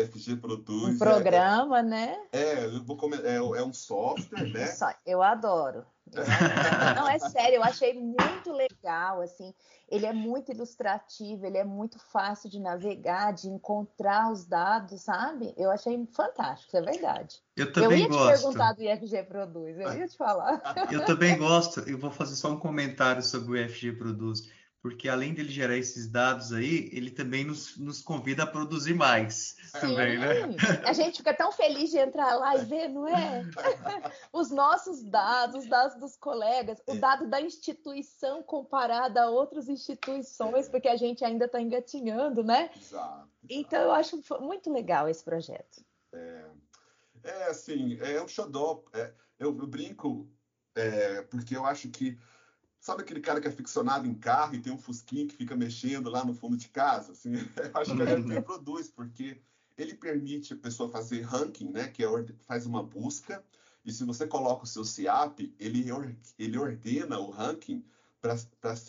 S4: IFG Produz.
S3: Um programa, é, né?
S4: É, eu vou comer, é, é um software, né?
S3: Eu adoro. Não, é sério, eu achei muito legal, assim, ele é muito ilustrativo, ele é muito fácil de navegar, de encontrar os dados, sabe? Eu achei fantástico, isso é verdade.
S5: Eu também
S3: eu ia
S5: gosto.
S3: te perguntar do IFG Produz, eu ia te falar.
S5: Eu também gosto, eu vou fazer só um comentário sobre o IFG Produz.
S2: Porque além dele gerar esses dados aí, ele também nos, nos convida a produzir mais Sim. também, né?
S3: A gente fica tão feliz de entrar lá e ver, não é? Os nossos dados, os dados dos colegas, o é. dado da instituição comparado a outras instituições, porque a gente ainda está engatinhando, né? Exato. Então eu acho muito legal esse projeto.
S4: É, é assim, é um xodó. É, eu, eu, brinco é, porque eu acho que Sabe aquele cara que é ficcionado em carro e tem um fusquinho que fica mexendo lá no fundo de casa? Assim, eu acho que a gente produz, porque ele permite a pessoa fazer ranking, né? Que é, faz uma busca, e se você coloca o seu CIAP, ele, ele ordena o ranking para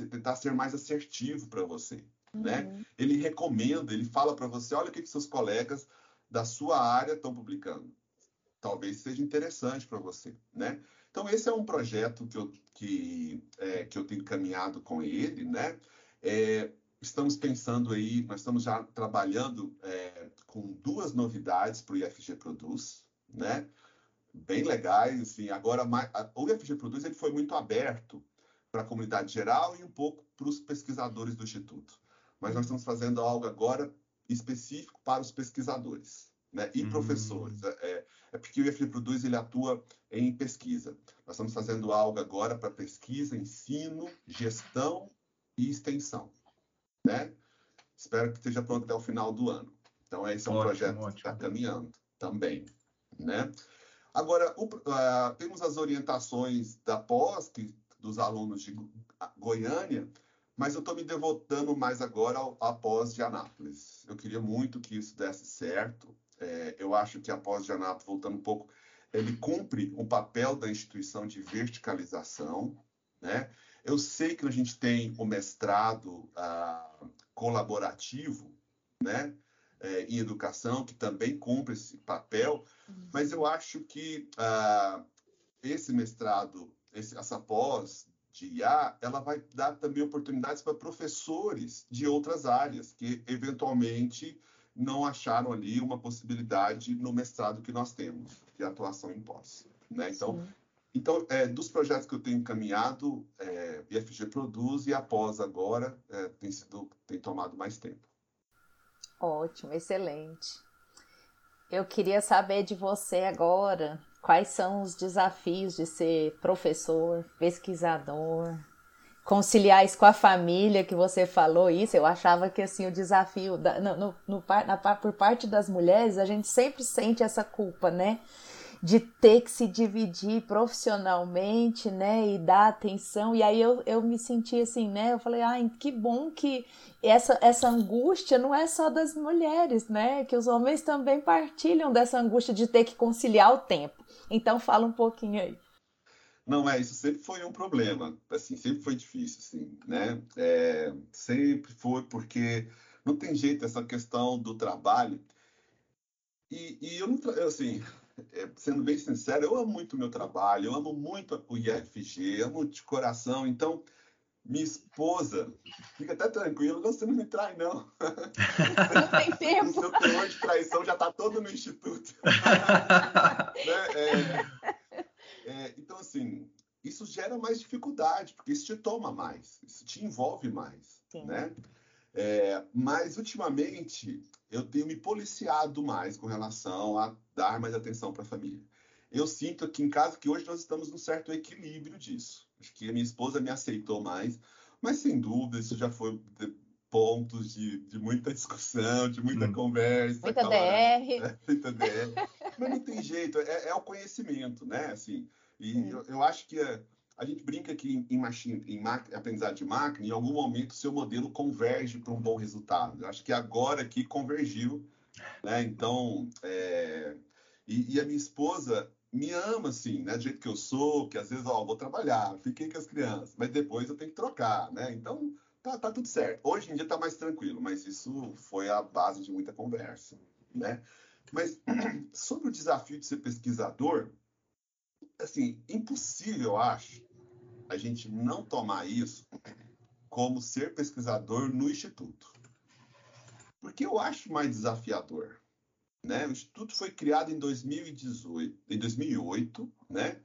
S4: tentar ser mais assertivo para você. Né? Uhum. Né? Ele recomenda, ele fala para você, olha o que, que seus colegas da sua área estão publicando. Talvez seja interessante para você, né? Então, esse é um projeto que eu, que, é, que eu tenho caminhado com ele, né? É, estamos pensando aí, nós estamos já trabalhando é, com duas novidades para o IFG Produz, né? Bem legais, assim, agora o IFG Produz ele foi muito aberto para a comunidade geral e um pouco para os pesquisadores do Instituto. Mas nós estamos fazendo algo agora específico para os pesquisadores né? e hum. professores. É, é, é porque o IFG Produz ele atua em pesquisa. Nós estamos fazendo algo agora para pesquisa, ensino, gestão e extensão. Né? Espero que esteja pronto até o final do ano. Então, esse é um ótimo, projeto ótimo. que está caminhando também. Né? Agora, o, uh, temos as orientações da pós, que, dos alunos de Goiânia, mas eu estou me devotando mais agora à pós de Anápolis. Eu queria muito que isso desse certo. É, eu acho que a pós de Anápolis, voltando um pouco, ele cumpre o papel da instituição de verticalização, né? Eu sei que a gente tem o mestrado ah, colaborativo, né? É, em educação, que também cumpre esse papel, uhum. mas eu acho que ah, esse mestrado, esse, essa pós de IA, ela vai dar também oportunidades para professores de outras áreas, que eventualmente não acharam ali uma possibilidade no mestrado que nós temos, de atuação em pós. Né? Então, então é, dos projetos que eu tenho encaminhado, é, IFG produz e após agora é, tem, sido, tem tomado mais tempo.
S3: Ótimo, excelente. Eu queria saber de você agora quais são os desafios de ser professor, pesquisador, conciliar isso com a família que você falou isso, eu achava que assim o desafio da, no, no, no, na, por parte das mulheres a gente sempre sente essa culpa, né? De ter que se dividir profissionalmente, né? E dar atenção. E aí eu, eu me senti assim, né? Eu falei, ai, que bom que essa, essa angústia não é só das mulheres, né? Que os homens também partilham dessa angústia de ter que conciliar o tempo. Então fala um pouquinho aí.
S4: Não, é, isso sempre foi um problema, assim, sempre foi difícil, assim, né? É, sempre foi porque não tem jeito essa questão do trabalho. E, e eu não, assim, é, sendo bem sincero, eu amo muito o meu trabalho, eu amo muito o IFG, amo de coração, então minha esposa fica até tranquila, você não me trai, não.
S3: Não tem tempo.
S4: o seu teor de traição já está todo no instituto. né? é, é, então, assim, isso gera mais dificuldade, porque isso te toma mais, isso te envolve mais, Sim. né? É, mas, ultimamente, eu tenho me policiado mais com relação a dar mais atenção para a família. Eu sinto aqui em casa que hoje nós estamos num certo equilíbrio disso. Acho que a minha esposa me aceitou mais, mas sem dúvida isso já foi pontos de, de muita discussão, de muita hum. conversa.
S3: Muita DR. É,
S4: muita DR. Mas não tem jeito, é, é, o conhecimento, né? Assim, e eu, eu, acho que a, a, gente brinca que em, em, machine, em aprendizagem de máquina, em algum momento o seu modelo converge para um bom resultado. Eu acho que agora aqui convergiu, né? Então, é, e, e, a minha esposa me ama assim, né? Do jeito que eu sou, que às vezes, ó, vou trabalhar, fiquei com as crianças, mas depois eu tenho que trocar, né? Então, tá, tá tudo certo. Hoje em dia tá mais tranquilo, mas isso foi a base de muita conversa, né? Mas sobre o desafio de ser pesquisador, assim, impossível, eu acho, a gente não tomar isso como ser pesquisador no instituto. Porque eu acho mais desafiador, né? O instituto foi criado em 2018, em 2008, né?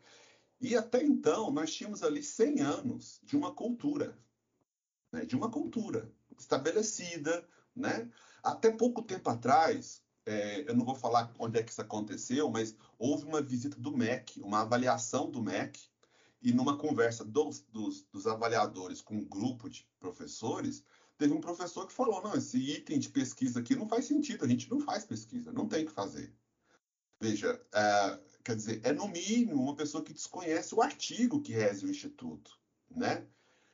S4: E até então nós tínhamos ali 100 anos de uma cultura, né, de uma cultura estabelecida, né? Até pouco tempo atrás, é, eu não vou falar onde é que isso aconteceu, mas houve uma visita do MEC, uma avaliação do MEC, e numa conversa dos, dos, dos avaliadores com um grupo de professores, teve um professor que falou: não, esse item de pesquisa aqui não faz sentido, a gente não faz pesquisa, não tem que fazer. Veja, é, quer dizer, é no mínimo uma pessoa que desconhece o artigo que rege o Instituto, né?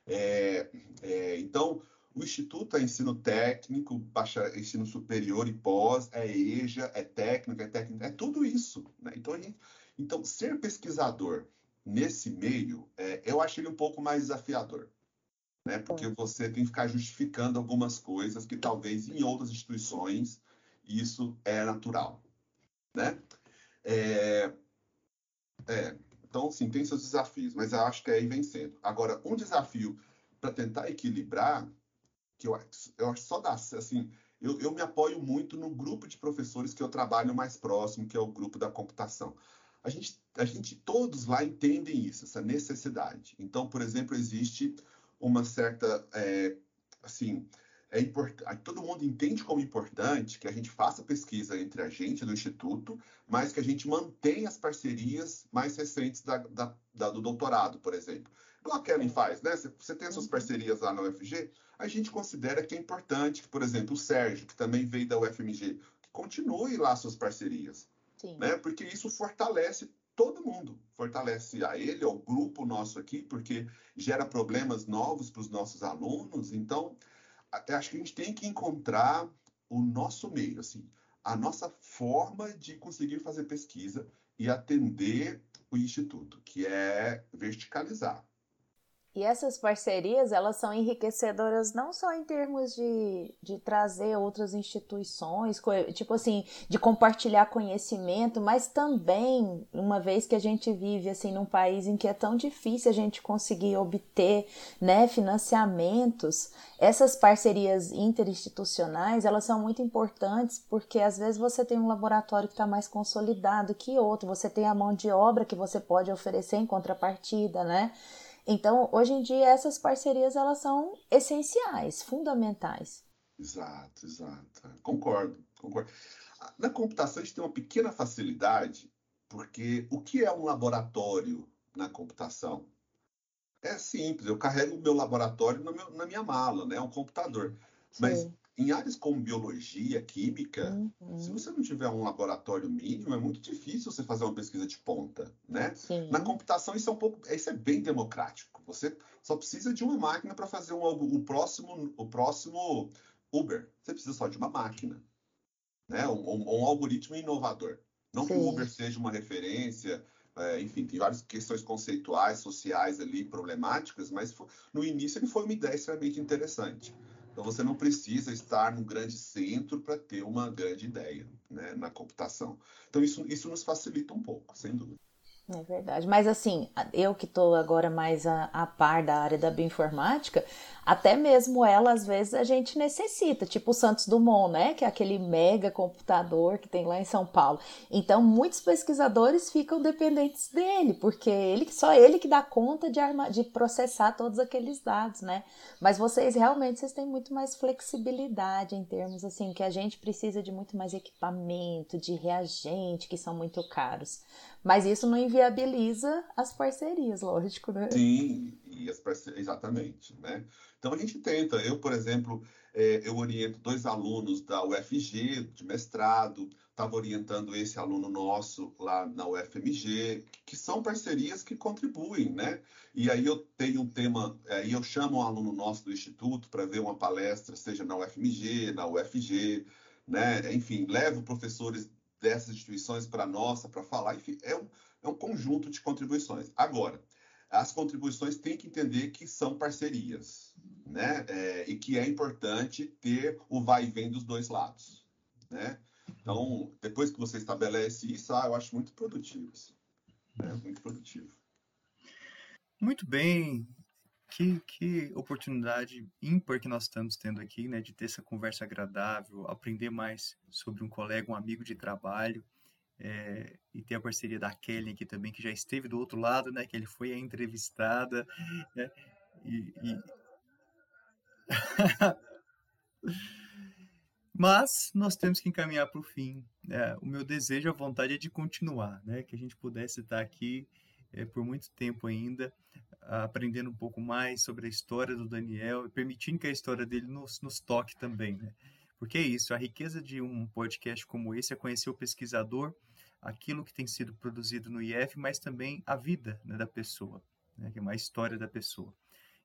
S4: É, é, então, o Instituto é ensino técnico, baixa, ensino superior e pós, é EJA, é técnico, é técnico, é tudo isso. Né? Então, gente, então, ser pesquisador nesse meio, é, eu acho ele um pouco mais desafiador. Né? Porque você tem que ficar justificando algumas coisas que talvez em outras instituições isso é natural. Né? É, é, então, sim, tem seus desafios, mas eu acho que é aí vencendo. Agora, um desafio para tentar equilibrar, que eu, eu acho só dá, assim, eu, eu me apoio muito no grupo de professores que eu trabalho mais próximo, que é o grupo da computação. A gente, a gente todos lá entendem isso, essa necessidade. Então, por exemplo, existe uma certa, é, assim, é importante, todo mundo entende como importante que a gente faça pesquisa entre a gente do Instituto, mas que a gente mantenha as parcerias mais recentes da, da, da, do doutorado, por exemplo. Igual a Kellen faz, né? Você tem as suas uhum. parcerias lá na UFG, a gente considera que é importante que, por exemplo, o Sérgio, que também veio da UFMG, que continue lá suas parcerias. Sim. Né? Porque isso fortalece todo mundo. Fortalece a ele, ao grupo nosso aqui, porque gera problemas novos para os nossos alunos. Então, acho que a gente tem que encontrar o nosso meio, assim, a nossa forma de conseguir fazer pesquisa e atender o instituto, que é verticalizar.
S3: E essas parcerias, elas são enriquecedoras não só em termos de, de trazer outras instituições, tipo assim, de compartilhar conhecimento, mas também, uma vez que a gente vive assim num país em que é tão difícil a gente conseguir obter, né, financiamentos, essas parcerias interinstitucionais, elas são muito importantes porque às vezes você tem um laboratório que está mais consolidado que outro, você tem a mão de obra que você pode oferecer em contrapartida, né? Então, hoje em dia, essas parcerias elas são essenciais, fundamentais.
S4: Exato, exato. Concordo, concordo. Na computação, a gente tem uma pequena facilidade, porque o que é um laboratório na computação? É simples, eu carrego o meu laboratório meu, na minha mala, né? É um computador. Sim. Em áreas como biologia, química, uhum. se você não tiver um laboratório mínimo, é muito difícil você fazer uma pesquisa de ponta, né? Sim. Na computação isso é um pouco, isso é bem democrático. Você só precisa de uma máquina para fazer um, o próximo, o próximo Uber. Você precisa só de uma máquina, né? Um, um, um algoritmo inovador. Não Sim. que o Uber seja uma referência, é, enfim, tem várias questões conceituais, sociais ali, problemáticas, mas no início ele foi uma ideia extremamente interessante. Então você não precisa estar no grande centro para ter uma grande ideia né, na computação. Então isso, isso nos facilita um pouco, sem dúvida.
S3: É verdade. Mas assim, eu que estou agora mais a, a, par da área da bioinformática, até mesmo ela, às vezes, a gente necessita, tipo o Santos Dumont, né? Que é aquele mega computador que tem lá em São Paulo. Então, muitos pesquisadores ficam dependentes dele, porque ele só ele que dá conta de, arma, de processar todos aqueles dados, né? Mas vocês realmente vocês têm muito mais flexibilidade em termos assim, que a gente precisa de muito mais equipamento, de reagente, que são muito caros. Mas isso não inviabiliza as parcerias, lógico, né?
S4: Sim, e as parcerias, exatamente, né? Então a gente tenta. Eu, por exemplo, é, eu oriento dois alunos da UFG de mestrado, estava orientando esse aluno nosso lá na UFMG, que são parcerias que contribuem, né? E aí eu tenho um tema, aí eu chamo um aluno nosso do instituto para ver uma palestra, seja na UFMG, na UFG, né? Enfim, levo professores dessas instituições para a nossa, para falar, enfim, é um, é um conjunto de contribuições. Agora, as contribuições têm que entender que são parcerias, né? É, e que é importante ter o vai e vem dos dois lados, né? Então, depois que você estabelece isso, ah, eu acho muito produtivo. Né? Muito produtivo.
S2: Muito bem. Que, que oportunidade ímpar que nós estamos tendo aqui, né, de ter essa conversa agradável, aprender mais sobre um colega, um amigo de trabalho, é, e ter a parceria da Kelly aqui também, que já esteve do outro lado, né, que ele foi a entrevistada, né, e, e, Mas nós temos que encaminhar para o fim. É, o meu desejo, a vontade é de continuar, né? Que a gente pudesse estar aqui é, por muito tempo ainda, aprendendo um pouco mais sobre a história do Daniel e permitindo que a história dele nos, nos toque também, né? Porque é isso, a riqueza de um podcast como esse é conhecer o pesquisador, aquilo que tem sido produzido no IF, mas também a vida né, da pessoa, né, que é uma história da pessoa.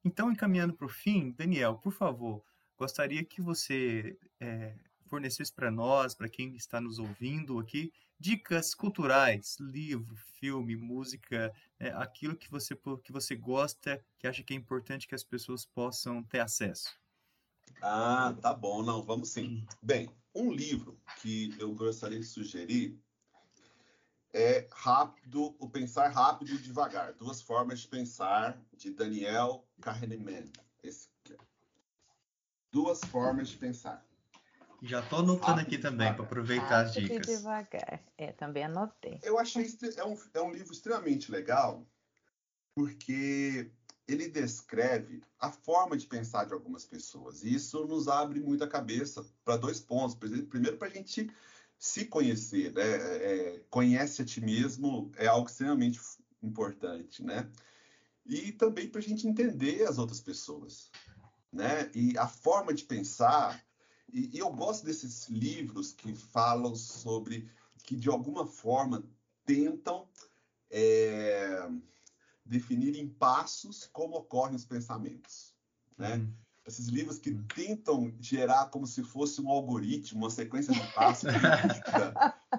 S2: Então, encaminhando para o fim, Daniel, por favor, gostaria que você é, fornecesse para nós, para quem está nos ouvindo aqui, dicas culturais, livro, filme, música, é, aquilo que você, que você gosta, que acha que é importante que as pessoas possam ter acesso.
S4: Ah, tá bom, não, vamos sim. Bem, um livro que eu gostaria de sugerir é Rápido, o Pensar Rápido e Devagar, Duas Formas de Pensar, de Daniel Kahneman. Esse aqui. Duas Formas de Pensar.
S2: Já estou anotando aqui também para aproveitar
S3: Rápido
S2: as dicas.
S3: Devagar. É, também anotei.
S4: Eu achei é um, é um livro extremamente legal, porque ele descreve a forma de pensar de algumas pessoas. E isso nos abre muita cabeça para dois pontos. Primeiro, para a gente se conhecer, né? É, conhece a ti mesmo é algo extremamente importante, né? E também para a gente entender as outras pessoas, né? E a forma de pensar. E, e eu gosto desses livros que falam sobre que de alguma forma tentam é, definir em passos como ocorrem os pensamentos, né? Uhum. Esses livros que tentam gerar como se fosse um algoritmo, uma sequência de passos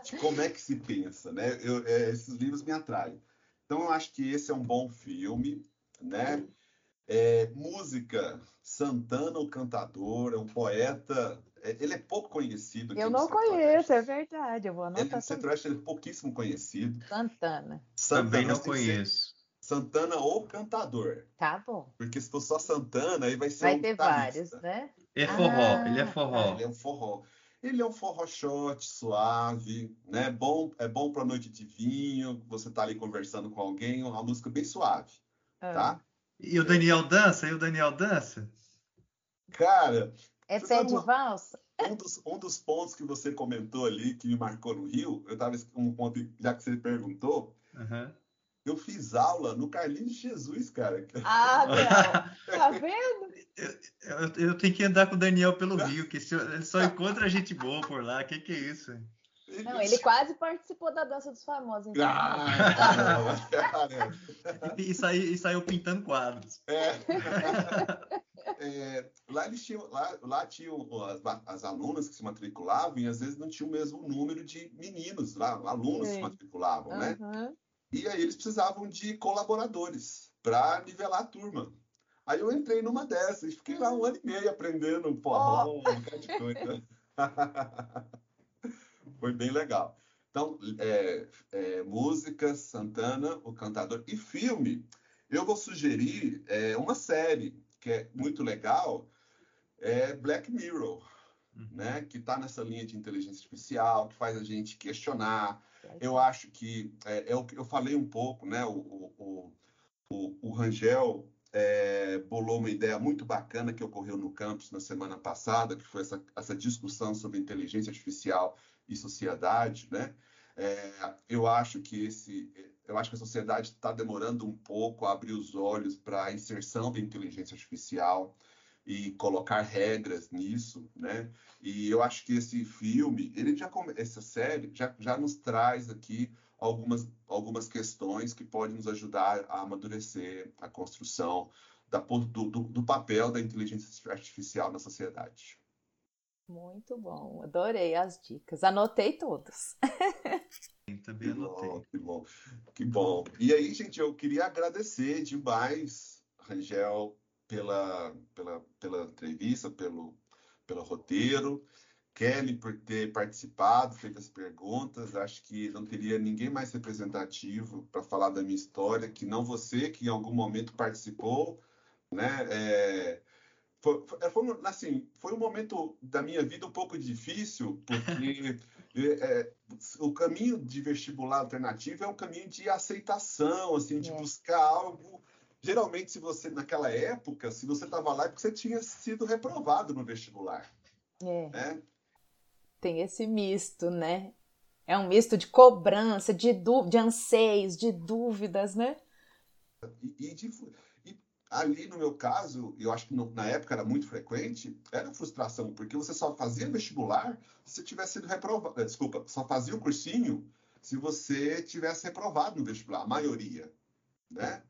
S4: de como é que se pensa, né? Eu, é, esses livros me atraem. Então, eu acho que esse é um bom filme, né? É, música, Santana, o cantador, é um poeta. É, ele é pouco conhecido.
S3: Eu não conheço, é verdade. Eu vou anotar.
S4: Ele, no Centro-Oeste ele é pouquíssimo conhecido.
S3: Santana.
S2: Santana Também não conheço.
S4: Santana ou cantador.
S3: Tá bom.
S4: Porque se for só Santana, aí vai ser
S3: Vai um ter vários, né?
S2: É forró, ah, ele é forró.
S4: Ele é um forró. Ele é um forró shot, suave, né? Bom, é bom para noite de vinho, você tá ali conversando com alguém, uma música bem suave, ah. tá?
S2: E o Daniel dança? E o Daniel dança?
S4: Cara...
S3: É pé de valsa?
S4: Um dos, um dos pontos que você comentou ali, que me marcou no Rio, eu tava um ponto, já que você perguntou, uhum. Eu fiz aula no Carlinhos de Jesus, cara.
S3: Ah, não. Tá vendo?
S2: Eu, eu, eu, tenho que andar com o Daniel pelo Rio, que ele só encontra gente boa por lá. O que, que é isso?
S3: Não, ele quase participou da dança dos famosos. Então.
S4: Ah,
S2: e, e, saiu, e saiu pintando quadros.
S4: É. é, lá eles tinham, lá, lá tinham as, as, alunas que se matriculavam e às vezes não tinham o mesmo número de meninos lá, alunos Sim. se matriculavam, né? E aí eles precisavam de colaboradores para nivelar a turma. Aí eu entrei numa dessas e fiquei lá um ano e meio aprendendo porró, oh. um bocado de coisa. Foi bem legal. Então, é, é, música, Santana, o cantador e filme. Eu vou sugerir é, uma série que é muito legal, é Black Mirror, uhum. né? Que está nessa linha de inteligência artificial, que faz a gente questionar, eu acho que é, é o que eu falei um pouco, né? O, o, o, o Rangel é, bolou uma ideia muito bacana que ocorreu no campus na semana passada, que foi essa, essa discussão sobre inteligência artificial e sociedade, né? É, eu acho que esse, eu acho que a sociedade está demorando um pouco a abrir os olhos para a inserção da inteligência artificial e colocar regras nisso, né? E eu acho que esse filme, ele já essa série já, já nos traz aqui algumas algumas questões que podem nos ajudar a amadurecer a construção da, do, do, do papel da inteligência artificial na sociedade.
S3: Muito bom, adorei as dicas, anotei todas.
S2: Também anotei.
S4: Bom, que bom, que bom. E aí, gente, eu queria agradecer demais, Rangel, pela, pela, pela entrevista, pelo, pelo roteiro. Kelly por ter participado, feito as perguntas. Acho que não teria ninguém mais representativo para falar da minha história que não você, que em algum momento participou, né? É, foi, foi, assim, foi um momento da minha vida um pouco difícil, porque é, o caminho de vestibular alternativo é um caminho de aceitação, assim, de é. buscar algo geralmente, se você, naquela época, se você estava lá, é porque você tinha sido reprovado no vestibular.
S3: É.
S4: Né?
S3: Tem esse misto, né? É um misto de cobrança, de, de anseios, de dúvidas, né?
S4: E, e, de, ali, no meu caso, eu acho que no, na época era muito frequente, era frustração, porque você só fazia vestibular se tivesse sido reprovado. Eh, desculpa, só fazia o cursinho se você tivesse reprovado no vestibular, a maioria, né?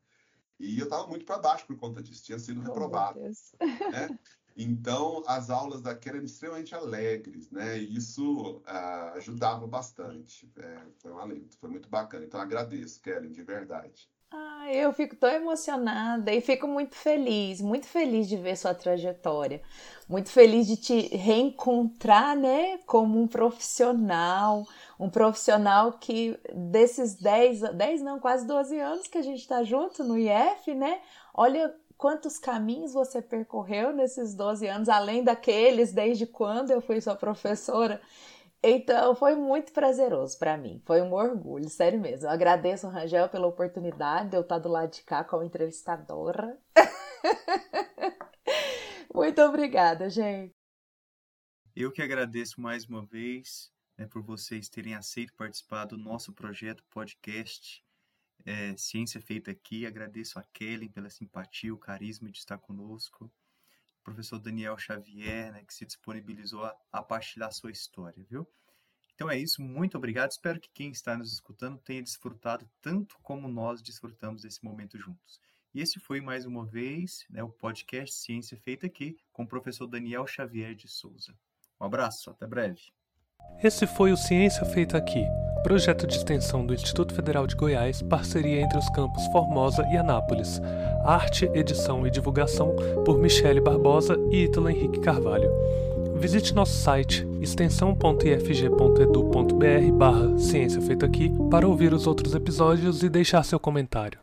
S4: E eu estava muito para baixo por conta disso, tinha sido oh, reprovado. Né? Então, as aulas daqui eram extremamente alegres, né? E isso uh, ajudava bastante. É, foi um alento, foi muito bacana. Então, agradeço, Kellen, de verdade.
S3: Ah, eu fico tão emocionada e fico muito feliz, muito feliz de ver sua trajetória, muito feliz de te reencontrar, né, como um profissional, um profissional que desses 10, 10 não, quase 12 anos que a gente está junto no IF, né, olha quantos caminhos você percorreu nesses 12 anos, além daqueles desde quando eu fui sua professora. Então, foi muito prazeroso para mim. Foi um orgulho, sério mesmo. Eu agradeço, Rangel, pela oportunidade de eu estar do lado de cá como entrevistadora. muito obrigada, gente.
S2: Eu que agradeço mais uma vez né, por vocês terem aceito participar do nosso projeto podcast é, Ciência Feita Aqui. Agradeço a Kellen pela simpatia, o carisma de estar conosco professor Daniel Xavier, né, que se disponibilizou a, a partilhar sua história, viu? Então é isso, muito obrigado. Espero que quem está nos escutando tenha desfrutado tanto como nós desfrutamos desse momento juntos. E esse foi mais uma vez né, o podcast Ciência Feita Aqui com o professor Daniel Xavier de Souza. Um abraço, até breve.
S1: Esse foi o Ciência Feita Aqui, projeto de extensão do Instituto Federal de Goiás, parceria entre os campos Formosa e Anápolis. Arte, edição e divulgação por Michele Barbosa e Ítalo Henrique Carvalho. Visite nosso site extensão.ifg.edu.br barra Ciência Feita Aqui para ouvir os outros episódios e deixar seu comentário.